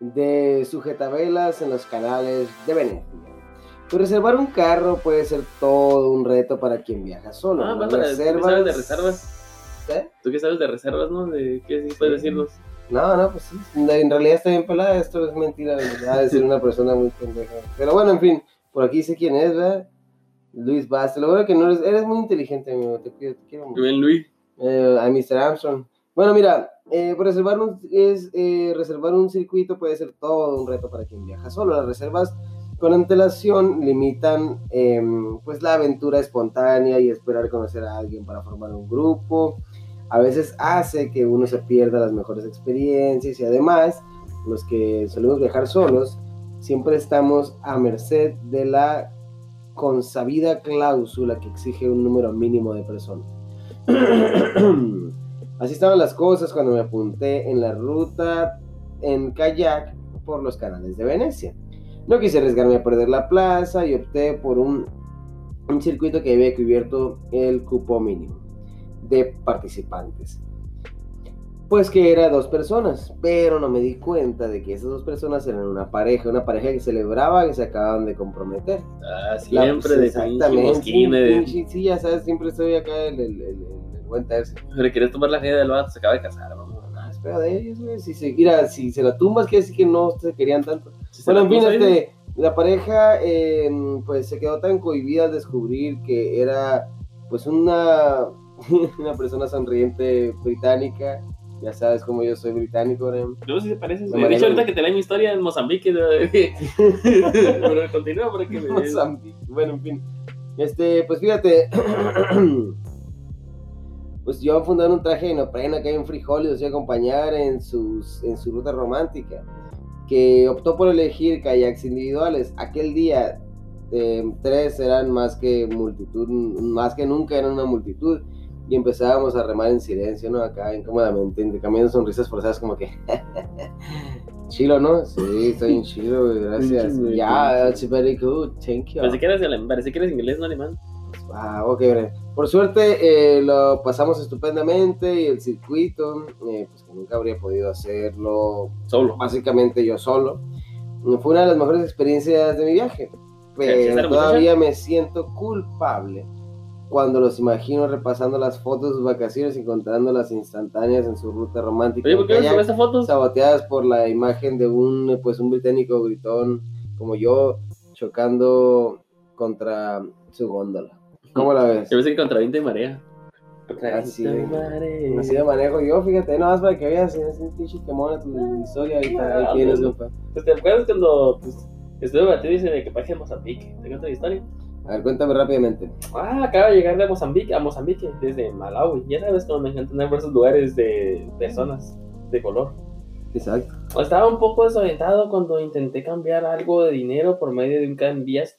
de sujetabelas en los canales de Venecia. Pues reservar un carro puede ser todo un reto para quien viaja solo. Ah, Las vas a- ¿tú qué sabes de reservas? ¿Eh? ¿Tú qué sabes de reservas, no? ¿De qué sí puedes decirnos? No, no, pues sí. En realidad está bien pelada, esto es mentira. Ha de ser una persona muy pendeja. Pero bueno, en fin, por aquí sé quién es, ¿verdad? Luis Bastos. Lo bueno que no eres, eres muy inteligente, amigo. Te, quiero- te quiero mucho. Bien, Luis. Eh, a Mr. Armstrong. Bueno, mira, eh, reservar, un, es, eh, reservar un circuito puede ser todo un reto para quien viaja solo. Las reservas con antelación limitan em, pues la aventura espontánea y esperar conocer a alguien para formar un grupo. A veces hace que uno se pierda las mejores experiencias y además los que solemos viajar solos siempre estamos a merced de la consabida cláusula que exige un número mínimo de personas. Así estaban las cosas cuando me apunté en la ruta en kayak por los canales de Venecia. No quise arriesgarme a perder la plaza y opté por un, un circuito que había cubierto el cupo mínimo de participantes. Pues que era dos personas, pero no me di cuenta de que esas dos personas eran una pareja, una pareja que celebraba que se acababan de comprometer. Ah, La- siempre de exactamente, sí, sí, ya sabes, siempre estoy acá el, el, el, el buen tercio. Le querías tomar la gente del vato, se acaba de casar, vamos. Ah, espera de ellos, güey. Si se, mira, si se la tumbas, quiere decir que no se querían tanto. Si Bueno, en fin, este, la pareja eh, pues se quedó tan cohibida al descubrir que era pues una, una persona sonriente británica. Ya sabes cómo yo soy británico, ¿no? No sé si se parece. La De hecho, ahorita que te la mi historia en Mozambique. ¿no? Pero continúa para que me Mozambique. Bueno, en fin. Este, pues fíjate. pues yo fundando un traje de neopreno acá en Frijoles, los iba a acompañar en, sus, en su ruta romántica. Que optó por elegir kayaks individuales. Aquel día, eh, tres eran más que multitud, más que nunca eran una multitud. Y empezábamos a remar en silencio, ¿no? Acá incómodamente, intercambiando sonrisas forzadas, como que. chilo, ¿no? Sí, estoy en chilo, güey, gracias. Ya, pinche. that's very good, thank you. Parece que eres, alem- parece que eres inglés, no alemán. Ah, ok, bueno. Por suerte eh, lo pasamos estupendamente y el circuito, eh, pues que nunca habría podido hacerlo Solo. básicamente yo solo. Fue una de las mejores experiencias de mi viaje, ¿César, pero todavía me siento culpable cuando los imagino repasando las fotos de sus vacaciones y encontrando las instantáneas en su ruta romántica. Oye, ¿por qué no esa foto? saboteadas por la imagen de un pues un británico gritón como yo chocando contra su góndola. ¿Cómo la ves? Yo pensé que contra viento y marea. Contra Así y de- marea. Así de manejo yo, fíjate, no más para que veas, es un pinche que mona tu historia, ahorita ahí Ah, tienes, bueno. compa. Pues, ¿Te acuerdas cuando pues, estuve batido y de equipaje en Mozambique? ¿Te cuento la historia? A ver, cuéntame rápidamente. Ah, acaba de llegar de Mozambique a Mozambique desde Malawi. Ya sabes cómo me encanta andar por esos lugares de personas de color. Exacto. Estaba un poco desorientado cuando intenté cambiar algo de dinero por medio de un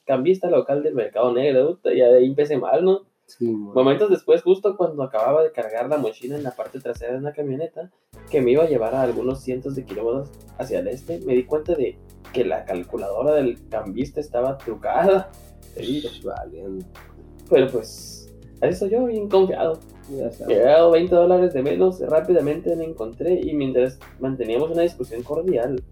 cambista local del mercado negro. Y ahí empecé mal, ¿no? Sí, mo- Momentos después, justo cuando acababa de cargar la mochila en la parte trasera de una camioneta que me iba a llevar a algunos cientos de kilómetros hacia el este, me di cuenta de que la calculadora del cambista estaba trucada. Pero pues, así soy yo, bien confiado. Me había dado 20 dólares de menos, rápidamente me encontré y mientras manteníamos una discusión cordial,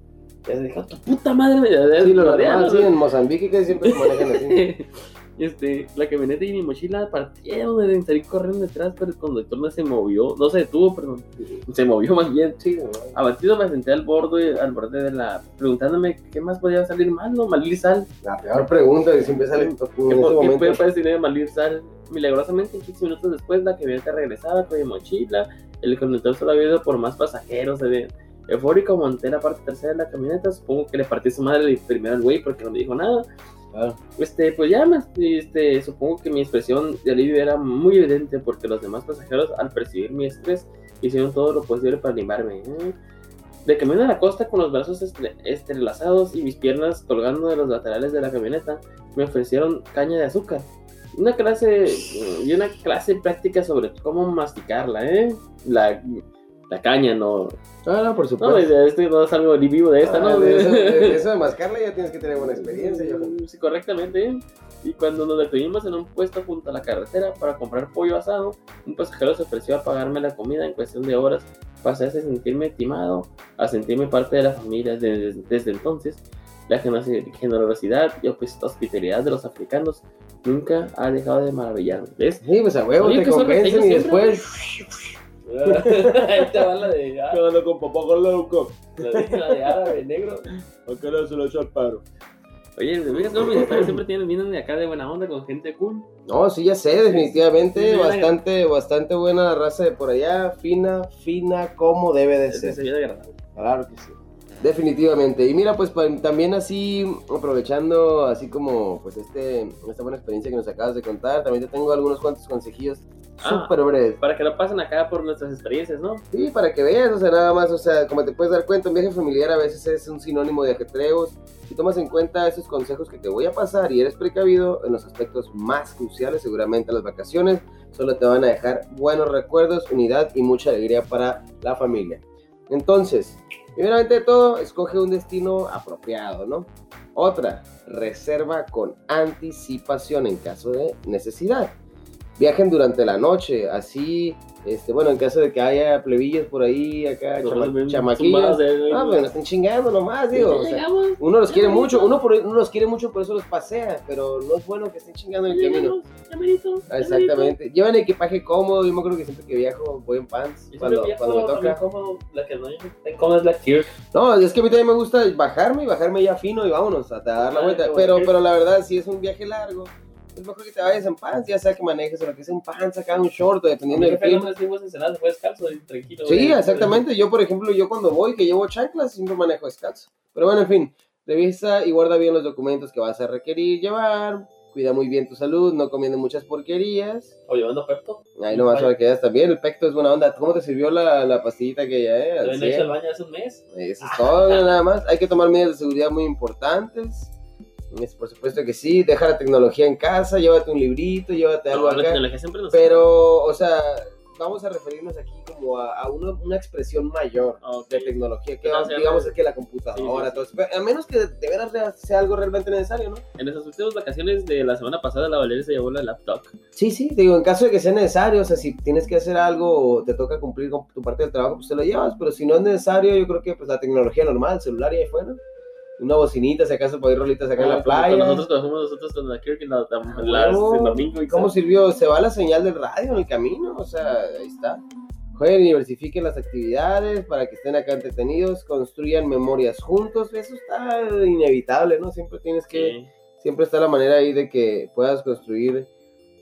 ya se dijo, tu puta madre, ya- Sí, lo normal, sí, en Mozambique que siempre se manejan así. este, la camioneta y mi mochila partieron de salir corriendo detrás, pero el conductor no se movió, no se detuvo, perdón, se movió más bien. Sí, Abatido me senté al borde, al borde de la, preguntándome qué más podía salir mal, ¿no? Malir sal. La peor pregunta que siempre sale en ¿Qué, qué puede parecer de malir sal? Milagrosamente, 15 minutos después, la camioneta regresaba con mi mochila, el conductor solo había ido por más pasajeros, se ve. Eufórico monté la parte trasera de la camioneta, supongo que le partí su madre primero al güey porque no me dijo nada. Claro. Este, pues ya este, supongo que mi expresión de alivio era muy evidente porque los demás pasajeros, al percibir mi estrés, hicieron todo lo posible para animarme. ¿eh? De camino a la costa con los brazos entrelazados y mis piernas colgando de los laterales de la camioneta, me ofrecieron caña de azúcar. Una clase y una clase práctica sobre cómo masticarla, ¿eh? La, la caña, no. Ah, no, por No, supuesto. de este no es algo ni vivo de esta, Ah, ¿no? de eso, de eso de mascarla ya tienes que tener buena experiencia, Johan. Sí, correctamente. Y cuando nos detuvimos en un puesto junto a la carretera para comprar pollo asado, un pasajero se ofreció a pagarme la comida en cuestión de horas. Pasé a sentirme timado, a sentirme parte de la familia. Desde, desde entonces, la gener- generosidad y hospi- hospitalidad de los africanos nunca ha dejado de maravillarme. ¿Ves? Sí, pues a huevo, Oye, te que son compensan y ellos siempre, después. Ahí te va la de, ah, onda con papá con loco? la de, la de árabe negro. ¿A qué no se lo echó al paro? Oye, ¿ves cómo mis historias siempre tienen, vienen de acá de buena onda con gente cool? No, sí, ya sé, definitivamente. Sí, sí, bastante, bastante buena la raza de por allá. Fina, fina, como debe de Es ser. se. Claro que sí. Definitivamente. Y mira, pues también así, aprovechando así como pues este, esta buena experiencia que nos acabas de contar, también te tengo algunos cuantos consejillos Ah. súper breves. Para que no pasen acá por nuestras experiencias, ¿no? Sí, para que veas, o sea, nada más, o sea, como te puedes dar cuenta, un viaje familiar a veces es un sinónimo de ajetreos. Si tomas en cuenta esos consejos que te voy a pasar y eres precavido en los aspectos más cruciales, seguramente las vacaciones solo te van a dejar buenos recuerdos, unidad y mucha alegría para la familia. Entonces, primeramente de todo, escoge un destino apropiado, ¿no? Otra, reserva con anticipación en caso de necesidad. Viajen durante la noche, así, este, bueno, en caso de que haya plebillos por ahí, acá, chama- chamaquillos. de- Ah, pues no estén chingando nomás, digo. o sea, uno los quiere mucho, uno, por, uno los quiere mucho, por eso los pasea, pero no es bueno que estén chingando en el camino. llegamos, ya merito, ya Exactamente. Llevan equipaje cómodo, yo me acuerdo que siempre que viajo voy en pants, cuando, siempre cuando me viajo toca. como la que no es la. No, es que a mí también me gusta bajarme y bajarme ya fino y vámonos a dar la Ah, vuelta. Pero, bueno. pero la verdad, si es un viaje largo, es mejor que te vayas en pants, ya sea que manejes o lo que sea en pants, acá un short, dependiendo del no clima. encerrados, fue descalzo tranquilo. Sí, güey. exactamente. Yo, por ejemplo, yo cuando voy, que llevo chanclas, siempre manejo descalzo. Pero bueno, en fin, revisa y guarda bien los documentos que vas a requerir llevar. Cuida muy bien tu salud, no comiendo muchas porquerías. O llevando Pepto. Ahí nomás para que veas también. El pecto es buena onda. ¿Cómo te sirvió la, la pastillita que ya, eh? Al También he hecho 100? el baño hace un mes. Eso es todo, nada más. Hay que tomar medidas de seguridad muy importantes. Por supuesto que sí. Deja la tecnología en casa, llévate un librito, llévate algo No, acá. tecnología siempre nos Pero, o sea, vamos a referirnos aquí como a, a una, una expresión mayor Ok. de tecnología, que digamos es que la computadora, Sí, sí, todo A menos que de veras sea algo realmente necesario, ¿no? En esas últimas vacaciones de la semana pasada, la Valeria se llevó la laptop. Sí, sí, digo, en caso de que sea necesario, o sea, si tienes que hacer algo o te toca cumplir con tu parte del trabajo, pues te lo llevas, pero si no es necesario, yo creo que pues la tecnología normal, el celular y ahí fue, ¿no? Una bocinita, si acaso ir rolitas acá en la Como playa. Nosotros trabajamos nosotros con la Kirk en la, Ah, el domingo. Y ¿Cómo sirvió? Se va la señal del radio en el camino, o sea, ahí está. Jueguen y diversifiquen las actividades para que estén acá entretenidos, construyan memorias juntos, eso está inevitable, ¿no? Siempre tienes que, Sí. siempre está la manera ahí de que puedas construir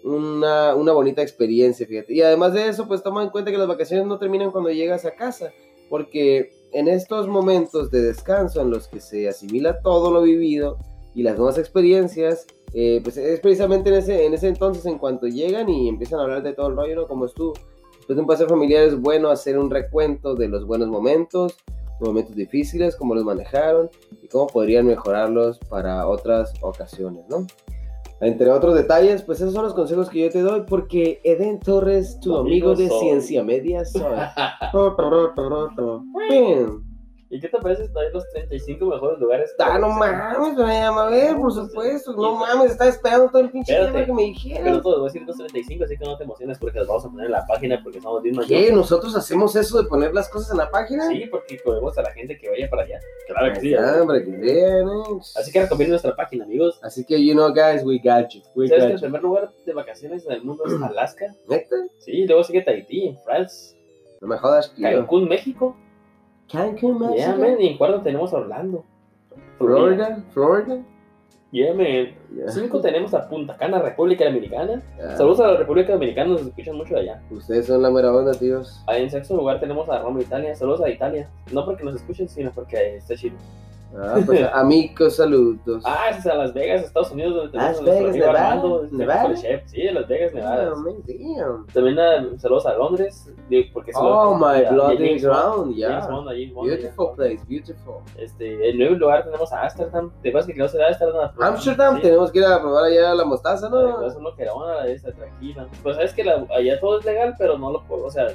una, una bonita experiencia, fíjate. Y además de eso, pues toma en cuenta que las vacaciones no terminan cuando llegas a casa, porque en estos momentos de descanso en los que se asimila todo lo vivido y las nuevas experiencias, eh, pues es precisamente en ese, en ese entonces en cuanto llegan y empiezan a hablar de todo el rollo, ¿no? Como estuvo. Después de un paseo familiar es bueno hacer un recuento de los buenos momentos, los momentos difíciles, cómo los manejaron y cómo podrían mejorarlos para otras ocasiones, ¿no? Entre otros detalles, pues esos son los consejos que yo te doy porque Eden Torres, tu amigo, amigo de soy. Ciencia Media, soy. ¿Y qué te parece traer los 35 mejores lugares? Ah, no mames, Brian, a ver, por supuesto. No mames, estaba esperando todo el pinche Espérate. tema que me Pero dijeras. todos voy a decir los 35, así que no te emociones porque los vamos a poner en la página porque somos bien ¿Qué? ¿Nosotros hacemos eso de poner las cosas en la página? Sí, porque podemos a la gente que vaya para allá. Claro que sí. Ah, que vean, ¿eh? Así que recomiendo nuestra página, amigos. Así que, you know, guys, we got you. We ¿Sabes que got el you. primer lugar de vacaciones en el mundo es Alaska? ¿Neta? Sí, luego sigue Tahití, en France, No me jodas, tío. Cancún, México. Cancún, Yeah, man. Y en cuarto tenemos a Orlando. Florida, Florida. Yeah, man. Ya. Cinco tenemos a Punta Cana, República Dominicana. Ya. Saludos a la República Dominicana, nos escuchan mucho de allá. Ustedes son la mera onda, tíos. Ahí en sexto lugar tenemos a Roma, Italia. Saludos a Italia. No porque nos escuchen, sino porque está chido. Ah, pues amigos, saludos. Ah, es a Las Vegas, Estados Unidos, donde tenemos Las Vegas, Nevada, Armando, este, Nevada. chef. Sí, Las Vegas, Nevada. Oh. También a- saludos a Londres, porque Oh, lo- my bloody ground, James yeah. Bond, James Bond, a James Beautiful place, beautiful. Este, en nuevo lugar tenemos a Amsterdam. ¿Te acuerdas que quedó a Amsterdam? Amsterdam, Sí. tenemos que ir a probar allá la mostaza, ¿no? Es uno que era una de esas, tranquila. Pues sabes que la- allá todo es legal, pero no lo puedo, o sea,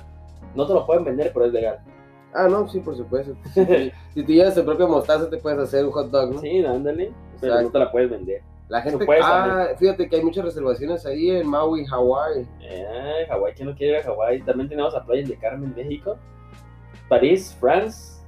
no te lo pueden vender, pero es legal. Ah, no, sí, por supuesto. Si, tú- si tú llevas tu propia mostaza, te puedes hacer un hot dog, ¿no? Sí, ándale, pero Exacto. no te la puedes vender. La gente. Ah, fíjate que hay muchas reservaciones ahí en Maui, Hawaii. Eh, Hawái, ¿quién no quiere ir a Hawái? También tenemos a Playa de Carmen, México. París, France,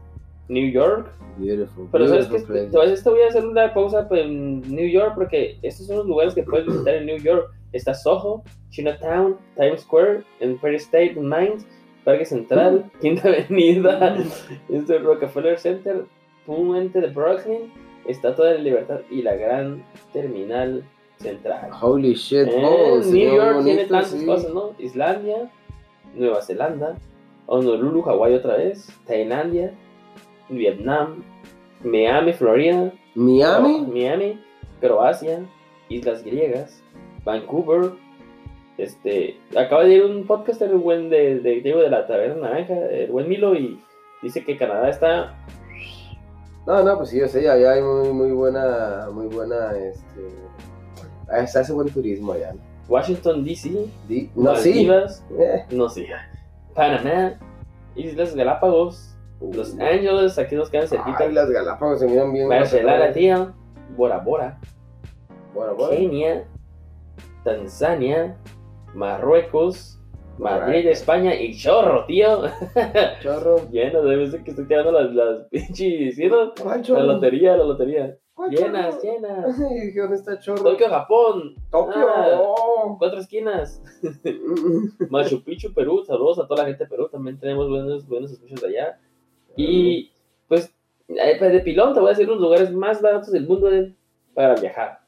New York. Beautiful. Pero sabes que te, te voy a hacer una pausa en New York porque estos son los lugares que puedes visitar en New York. Está Soho, Chinatown, Times Square, Empire State, Mines, Parque Central, Quinta Avenida, este Rockefeller Center, Puente de Brooklyn, Estatua de la Libertad y la Gran Terminal Central. Holy shit, Eh, oh, New York bonito, tiene tantas sí. cosas, ¿no? Islandia, Nueva Zelanda, Honolulu, Hawái otra vez, Tailandia, Vietnam, Miami, Florida, Miami. Cro- Miami, Croacia, Islas Griegas, Vancouver. Este, acaba de ir un podcast el buen de, de, digo, de la taberna naranja, el buen Milo, y dice que Canadá está No, no, pues sí, yo sé, allá hay muy, muy buena, muy buena, este... Se hace buen turismo allá. Washington DC, No, sí. Eh, no sé, Panamá, Islas Galápagos, Los Ángeles, aquí nos quedan cerquita. Ay, las Galápagos se miran bien. Barcelona, tío. Bora Bora. Bueno, bueno. Kenia. Tanzania. Marruecos. Madrid. España y chorro, tío. Chorro. Llenas, de veces que estoy tirando las, las pinches. ¿sí, no? ¿Cuál La lotería, la lotería. ¿Cuál Llenas, chorro? llenas. Ay, ¿dónde está chorro? Tokio, Japón. Tokio. Ah. oh. Cuatro esquinas. Machu Picchu, Perú. Saludos a toda la gente de Perú. También tenemos buenos, buenos escuchos de allá. Y pues, eh, pues, de pilón te voy a decir los lugares más baratos del mundo de- para viajar.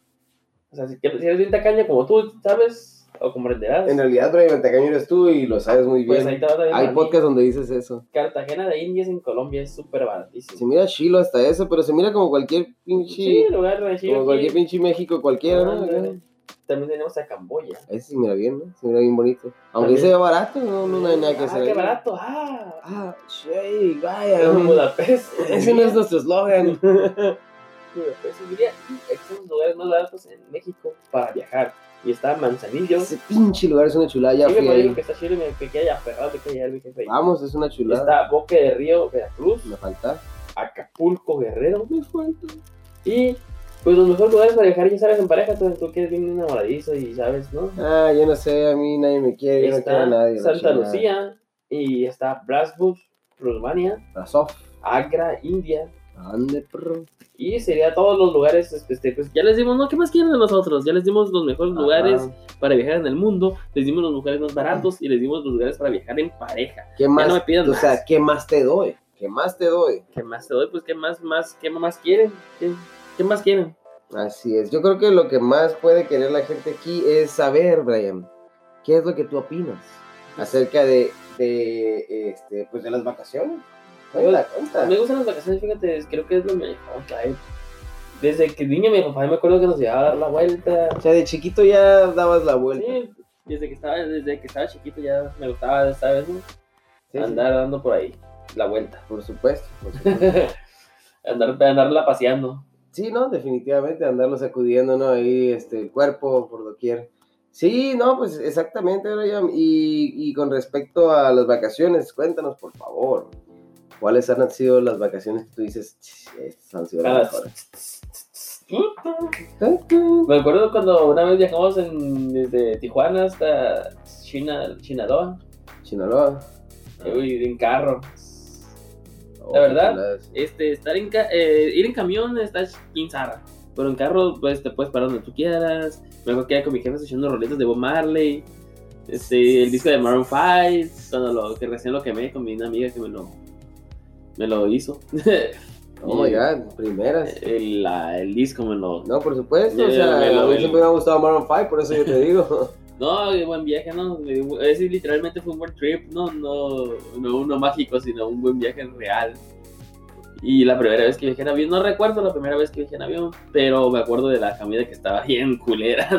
O sea, si, si eres bien tacaña como tú, ¿sabes? O comprenderás. En realidad, Brian Montacaño eres tú y lo sabes muy pues bien. ahí te va también Hay para mí. podcast donde dices eso. Cartagena de Indias en Colombia es súper Se baratísimo. mira chilo hasta eso, pero se mira como cualquier pinche. Sí, lugar ranchillo como aquí. cualquier pinche México cualquiera, ¿no? Ah, También tenemos a Camboya. Ese sí mira bien, ¿no? Se mira bien bonito. Aunque También. se ve barato, no, no hay nada que ah, hacer. qué ahí. barato. Ah, Ah, vaya. en Budapest. Ese no es nuestro eslogan. Budapest, son los lugares más baratos en México para viajar. Y está Manzanillo. Ese pinche lugar es una chulada, ya Sí, fui me ahí. que está chido y que queda aferrado que haya. Vamos, es una chulada. Está Boque de Río, Veracruz, Me falta. Acapulco, Guerrero, me falta. Y pues los mejores lugares para viajar, ya sabes, en pareja, tú, tú que eres bien enamoradizo y sabes, ¿no? Ah, yo no sé, a mí nadie me quiere, yo no quiero a nadie. Santa. Lucía y está Brazos, Rumania, Razov. Agra, India. Ande, perro. Y sería todos los lugares, este, pues ya les dimos, ¿no? ¿Qué más quieren de nosotros? Ya les dimos los mejores Ajá. lugares para viajar en el mundo, les dimos los lugares más baratos y les dimos los lugares para viajar en pareja. ¿Qué más? no me pidan o más. sea, ¿qué más te doy? ¿Qué más te doy? ¿Qué más te doy? Pues, ¿qué más, más, qué más quieren? ¿Qué, qué más quieren? Así es. Yo creo que lo que más puede querer la gente aquí es saber, Brian, qué es lo que tú opinas acerca de, de, este, pues de las vacaciones. Cuenta, cuenta. Me gustan las vacaciones, fíjate, creo que es lo mejor que hay. Desde que niño mi papá me acuerdo que nos llevaba a dar la vuelta. O sea, de chiquito ya dabas la vuelta. Sí, desde que estaba, desde que estaba chiquito ya me gustaba, ¿sabes? no? Sí, sí. Andar dando por ahí la vuelta. Por supuesto. por supuesto. Andar, andarla paseando. Sí, no, definitivamente andarlo sacudiendo, ¿no? Ahí, este, el cuerpo por doquier. Sí, no, pues exactamente, Brian. Y, y con respecto a las vacaciones, cuéntanos, por favor. ¿Cuáles han sido las vacaciones que tú dices, "Ch, estas han sido las mejores? Me acuerdo cuando una vez viajamos en- desde Tijuana hasta China, Chinaloa, Sinaloa. eh, en carro. Oh, La verdad. Este, estar en ca- eh, ir en camión está quinzara, pero en carro pues te puedes parar donde tú quieras. Me acuerdo que con mi jefe escuchando roletas de Bob Marley, este, el disco de Maroon 5, cuando lo, que recién lo quemé con mi amiga que me lo, me lo hizo. Oh my god, primeras. el, la- el disco me lo... No, por supuesto, o sea, me lo- a mí me siempre lo- me ha gustado Maroon 5, por eso yo te digo. No, buen viaje, ¿no? Ese literalmente fue un buen trip, no, no, no uno mágico, sino un buen viaje real. Y la primera vez que viajé en avión, no recuerdo la primera vez que viajé en avión, pero me acuerdo de la comida que estaba bien culera.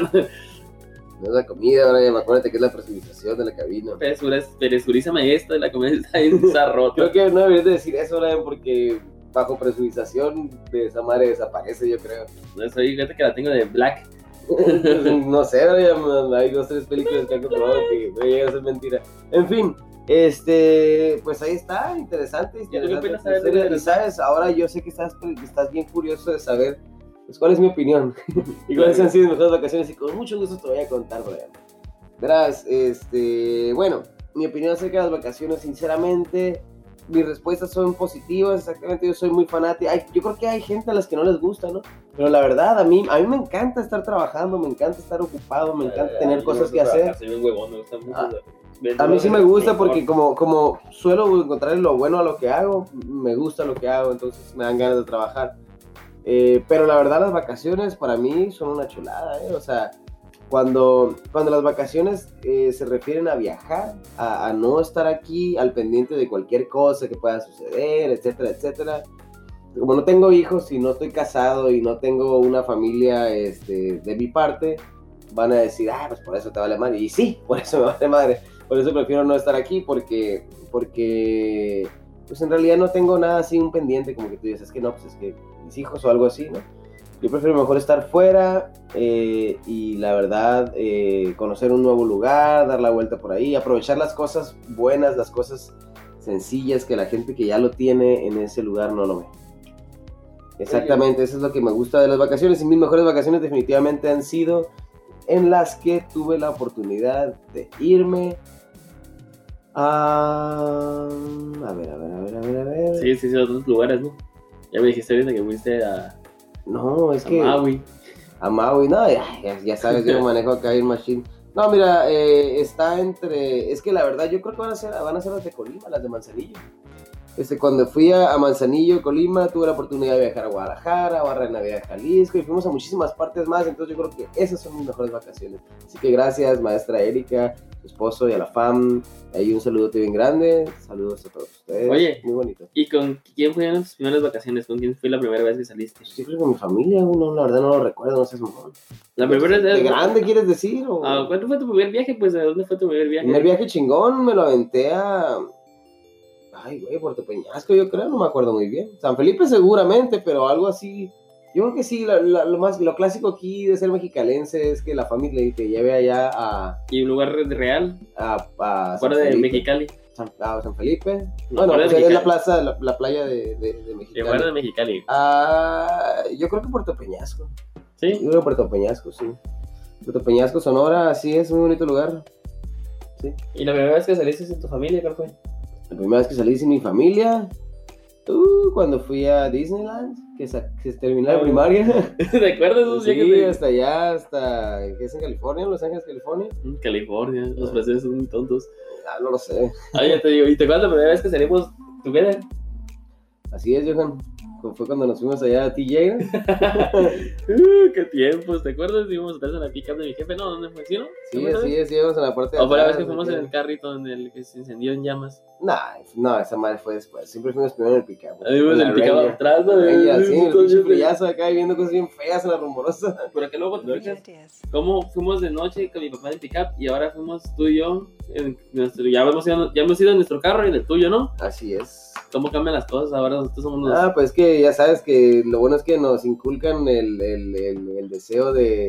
¿No? No es la comida, Brian, acuérdate que es la presurización de la cabina. Presurízame esto, la comida está bien zarrota. Creo que no deberías de decir eso, Brian, porque bajo presurización de esa madre desaparece, yo creo. No soy, fíjate que la tengo de black. no sé, Brian, hay dos tres películas que han comprobado que no llega a ser mentira. En fin, este, pues ahí está, interesante. ¿Y tú qué interesante opinas tu saber Y sabes, ahora yo sé que estás, que estás bien curioso de saber pues, cuál es mi opinión y cuáles han sido mis mejores vacaciones y con mucho gusto te voy a contar, Brian. Verás, este, bueno, mi opinión acerca de las vacaciones, sinceramente, mis respuestas son positivas, exactamente, yo soy muy fanático. Hay- yo creo que hay gente a las que no les gusta, ¿no? Pero la verdad, a mí, a mí me encanta estar trabajando, me encanta estar ocupado, me encanta tener Ay, cosas que hacer. trabajar, Soy un huevón, me gusta mucho. Ah, A mí sí me gusta porque como, como suelo encontrar lo bueno a lo que hago, me gusta lo que hago, entonces me dan ganas de trabajar. Eh, pero la verdad las vacaciones para mí son una chulada, ¿eh? O sea, cuando, cuando las vacaciones eh, se refieren a viajar, a, a no estar aquí al pendiente de cualquier cosa que pueda suceder, etcétera, etcétera. Como no tengo hijos y no estoy casado y no tengo una familia este, de mi parte, van a decir, ah, pues por eso te vale madre. Y sí, por eso me vale madre. Por eso prefiero no estar aquí, porque, porque pues en realidad no tengo nada así, un pendiente, como que tú dices, es que no, pues es que mis hijos o algo así, ¿no? Yo prefiero mejor estar fuera eh, y la verdad, eh, conocer un nuevo lugar, dar la vuelta por ahí, aprovechar las cosas buenas, las cosas sencillas que la gente que ya lo tiene en ese lugar no lo ve. Exactamente, eso es lo que me gusta de las vacaciones y mis mejores vacaciones definitivamente han sido en las que tuve la oportunidad de irme a... A ver, a ver, a ver, a ver, a ver. Sí, sí, sí, otros lugares, ¿no? Ya me dijiste ahorita que fuiste a, No, es a que... Maui. A Maui, no, ya, ya- sabes, yo manejo acá en Machine. No, mira, eh, está entre. Es que la verdad, yo creo que van a ser, van a ser las de Colima, las de Manzanillo. Este, cuando fui a, Manzanillo, Colima, tuve la oportunidad de viajar a Guadalajara, Barra de Navidad, Jalisco, y fuimos a muchísimas partes más. Entonces, yo creo que esas son mis mejores vacaciones. Así que gracias, maestra Erika, su esposo y a la FAM. Ahí un saludote bien grande. Saludos a todos ustedes. Oye. Muy bonito. ¿Y con quién fueron tus primeras vacaciones? ¿Con quién fue la primera vez que saliste? Yo creo que mi familia, uno, la verdad no lo recuerdo, no sé, mamón. La primera vez ¿De grande quieres decir? O... Ah, ¿Cuánto fue tu primer viaje? Pues, ¿de dónde fue tu primer viaje? El primer viaje chingón me lo aventé a. Ay, güey, Puerto Peñasco, yo creo, no me acuerdo muy bien. San Felipe seguramente, pero algo así Yo creo que sí, lo, lo- lo más, lo clásico aquí de ser mexicalense es que la familia te lleve allá a, Y un lugar real, a, a fuera de Felipe. Mexicali. San, a San Felipe. No, de pues, es la plaza, la, la playa de, de, de Mexicali. fuera de Mexicali. Ah, yo creo que Puerto Peñasco. ¿Sí? Yo creo que Puerto Peñasco, sí. Puerto Peñasco, Sonora, así es, muy bonito lugar. ¿Y la primera vez que saliste en tu familia, cuál fue? La primera vez que salí sin mi familia, uh, cuando fui a Disneyland, que, que terminé la Ah, primaria. ¿Te acuerdas Sí, que te- hasta allá, hasta, ¿qué es en California? Los Ángeles, California. En California, los franceses son muy tontos. Ah, no lo sé. Ah, ya te digo, ¿y te acuerdas la primera vez que salimos together? Así es, Johan. Fue cuando nos fuimos allá a TJ, ¿no? Uh, qué tiempos, ¿te acuerdas? Íbamos atrás en la pick de mi jefe, ¿no? ¿Dónde fue? ¿Sí, no? Sí, ¿Fue esa así vez? es, íbamos en la parte de ¿O fue la vez que fuimos en ¿no? el carrito en el que se encendió en llamas? Nah, no, esa madre fue después. Siempre fuimos primero en el pick-up. Ahí vimos el picado atrás, ¿no? Sí, el pinche Entonces, frillazo acá y viendo cosas bien feas en la rumorosa. Pero que luego te fijas cómo fuimos de noche con mi papá en el pick y ahora fuimos tú y yo. En nuestro, ya, hemos ido, ya hemos ido en nuestro carro y en el tuyo, ¿no? Así es. ¿Cómo cambian las cosas? Ahora nosotros somos los. Ah, pues que ya sabes que lo bueno es que nos inculcan el, el, el, el deseo de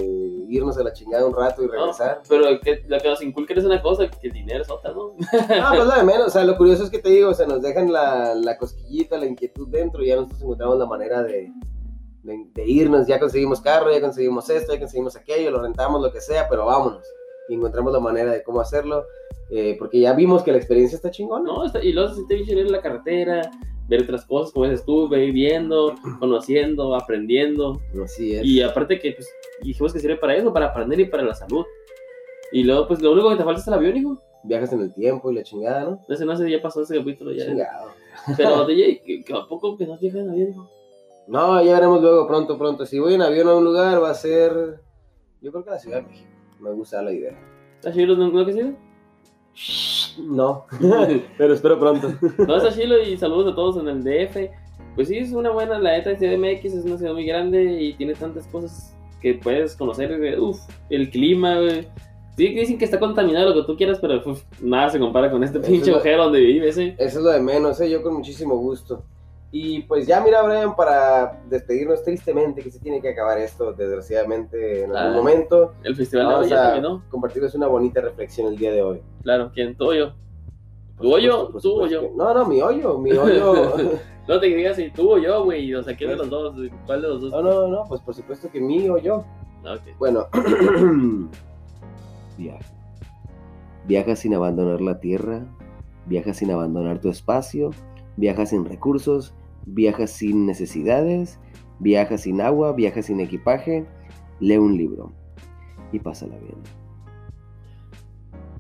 irnos a la chingada un rato y regresar. Pero que, lo que nos inculcan es una cosa, que el dinero es otra, ¿no? Ah, pues lo de menos. O sea, lo curioso es que te digo, o sea, nos dejan la, la cosquillita, la inquietud dentro y ya nosotros encontramos la manera de, de, de irnos. Ya conseguimos carro, ya conseguimos esto, ya conseguimos aquello, lo rentamos, lo que sea, pero vámonos. Y encontramos la manera de cómo hacerlo. eh, porque ya vimos que la experiencia está chingona. No, está- y luego se siente bien chévere en la carretera, ver otras cosas, como dices tú, viendo, conociendo, aprendiendo. Así es. Y aparte que pues, dijimos que sirve para eso, para aprender y para la salud. Y luego, pues lo único que te falta es el avión, hijo. Viajas en el tiempo y la chingada, ¿no? Ese no sé, ya pasó ese capítulo ya. Chingado. Pero DJ, a poco que no llega en avión, hijo. No, ya veremos luego, pronto, pronto. Si voy en avión a un lugar, va a ser. Yo creo que la Ciudad de México. Me gusta la idea. ¿Está chilo no, no que sirve? No, pero espero pronto. No, está chilo y saludos a todos en el DF. Pues sí, es una buena, la neta, CDMX es una ciudad muy grande y tiene tantas cosas que puedes conocer. Uf, el clima, güey. Sí, que dicen que está contaminado lo que tú quieras, pero uf, nada se compara con este pinche ojero donde vives, ¿eh? Eso es lo de menos, ¿eh? yo con muchísimo gusto. Y pues ya, mira, Brian, para despedirnos tristemente, que se tiene que acabar esto, desgraciadamente, en algún Ah. momento, El festival de vamos hoy ya a terminó. compartirles una bonita reflexión el día de hoy. Claro, ¿quién? ¿Tú o yo? Por ¿Tú o yo? supuesto, por ¿Tú o supuesto yo? que- No, no, mi hoyo, mi hoyo. No te digas si tú o yo, güey. O sea, ¿quién de los dos? ¿Cuál de los dos? no, no, no, pues por supuesto que mi o yo. Ah, ok. Bueno, viaja. Viaja sin abandonar la tierra, viaja sin abandonar tu espacio, viaja sin recursos, viaja sin necesidades, viaja sin agua, viaja sin equipaje, lee un libro y pásala bien.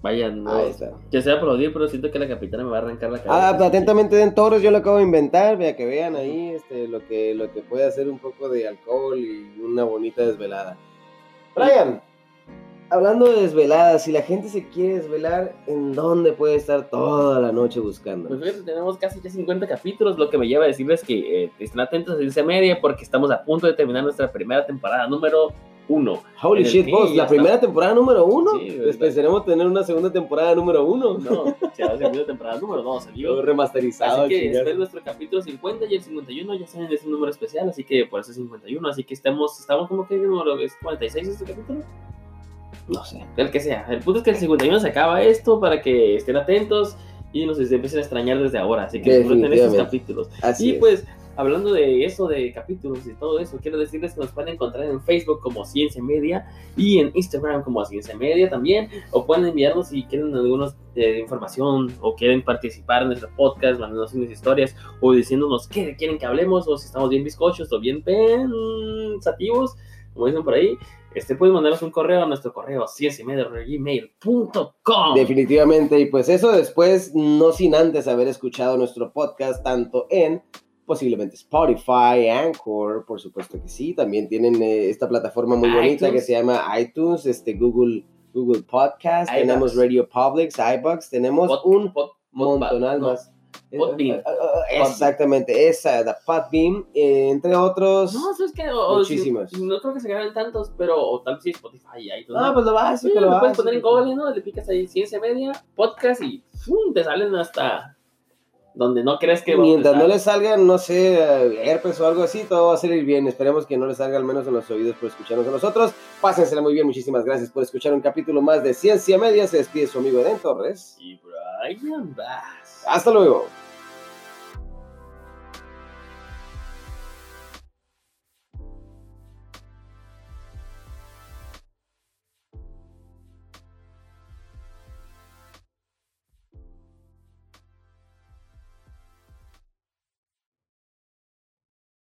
Vaya, no. Ahí está. Que sea aplaudir, pero siento que la capitana me va a arrancar la cabeza. Ah, atentamente den toros, yo lo acabo de inventar, vea que vean ahí este, lo, que, lo que puede hacer un poco de alcohol y una bonita desvelada. Brian, hablando de desveladas, si la gente se quiere desvelar, ¿en dónde puede estar toda la noche buscando? Pues fíjate, tenemos casi ya 50 capítulos, lo que me lleva a decirles que eh, estén atentos a Ciencia Media porque estamos a punto de terminar nuestra primera temporada número uno. Holy shit, boss, la primera temporada número uno. Sí, pues ¿verdad? pensaremos tener una segunda temporada número uno. No, se va a segunda temporada número dos, amigo. remasterizado. Así que este es nuestro capítulo 50 y el 51 ya saben, es un número especial, así que por eso es 51. Así que estamos, estamos como que número es 46 este capítulo. No sé. El que sea. El punto es que el 51 se acaba esto para que estén atentos y nos empiecen a extrañar desde ahora. Así que disfruten estos capítulos. Así y es. pues, hablando de eso, de capítulos y todo eso, quiero decirles que nos pueden encontrar en Facebook como Ciencia Media y en Instagram como Ciencia Media también. O pueden enviarnos si quieren alguna información o quieren participar en nuestro podcast, mandándonos unas historias o diciéndonos qué quieren que hablemos o si estamos bien bizcochos o bien pensativos, como dicen por ahí. Este, pueden mandarnos un correo a nuestro correo cienciamedia.gmail.com Definitivamente, y pues eso después, no sin antes haber escuchado nuestro podcast tanto en posiblemente Spotify, Anchor, por supuesto que sí, también tienen eh, esta plataforma muy bonita que se llama iTunes, este Google, Google Podcast, iBox. tenemos Radio Publics, iBox, tenemos Pod- un pod- montonal no, más. Eh, eh, eh, Exactamente, esa, la Podbeam, eh, entre otros. No, ¿sabes Muchísimas. si- no creo que se graben tantos, pero o tal vez sí Spotify y iTunes. Ah, ¿no? pues lo Sí, básico, lo lo puedes poner en. Google, ¿no? Le picas ahí Ciencia Media, podcast y ¡fum! te salen hasta donde no crees que... Mientras no le salgan, no sé, herpes o algo así, todo va a salir bien. Esperemos que no le salga al menos en los oídos por escucharnos a nosotros. Pásensela muy bien, muchísimas gracias por escuchar un capítulo más de Ciencia Media. Se despide su amigo Eden Torres. Y Brian Bass. Hasta luego.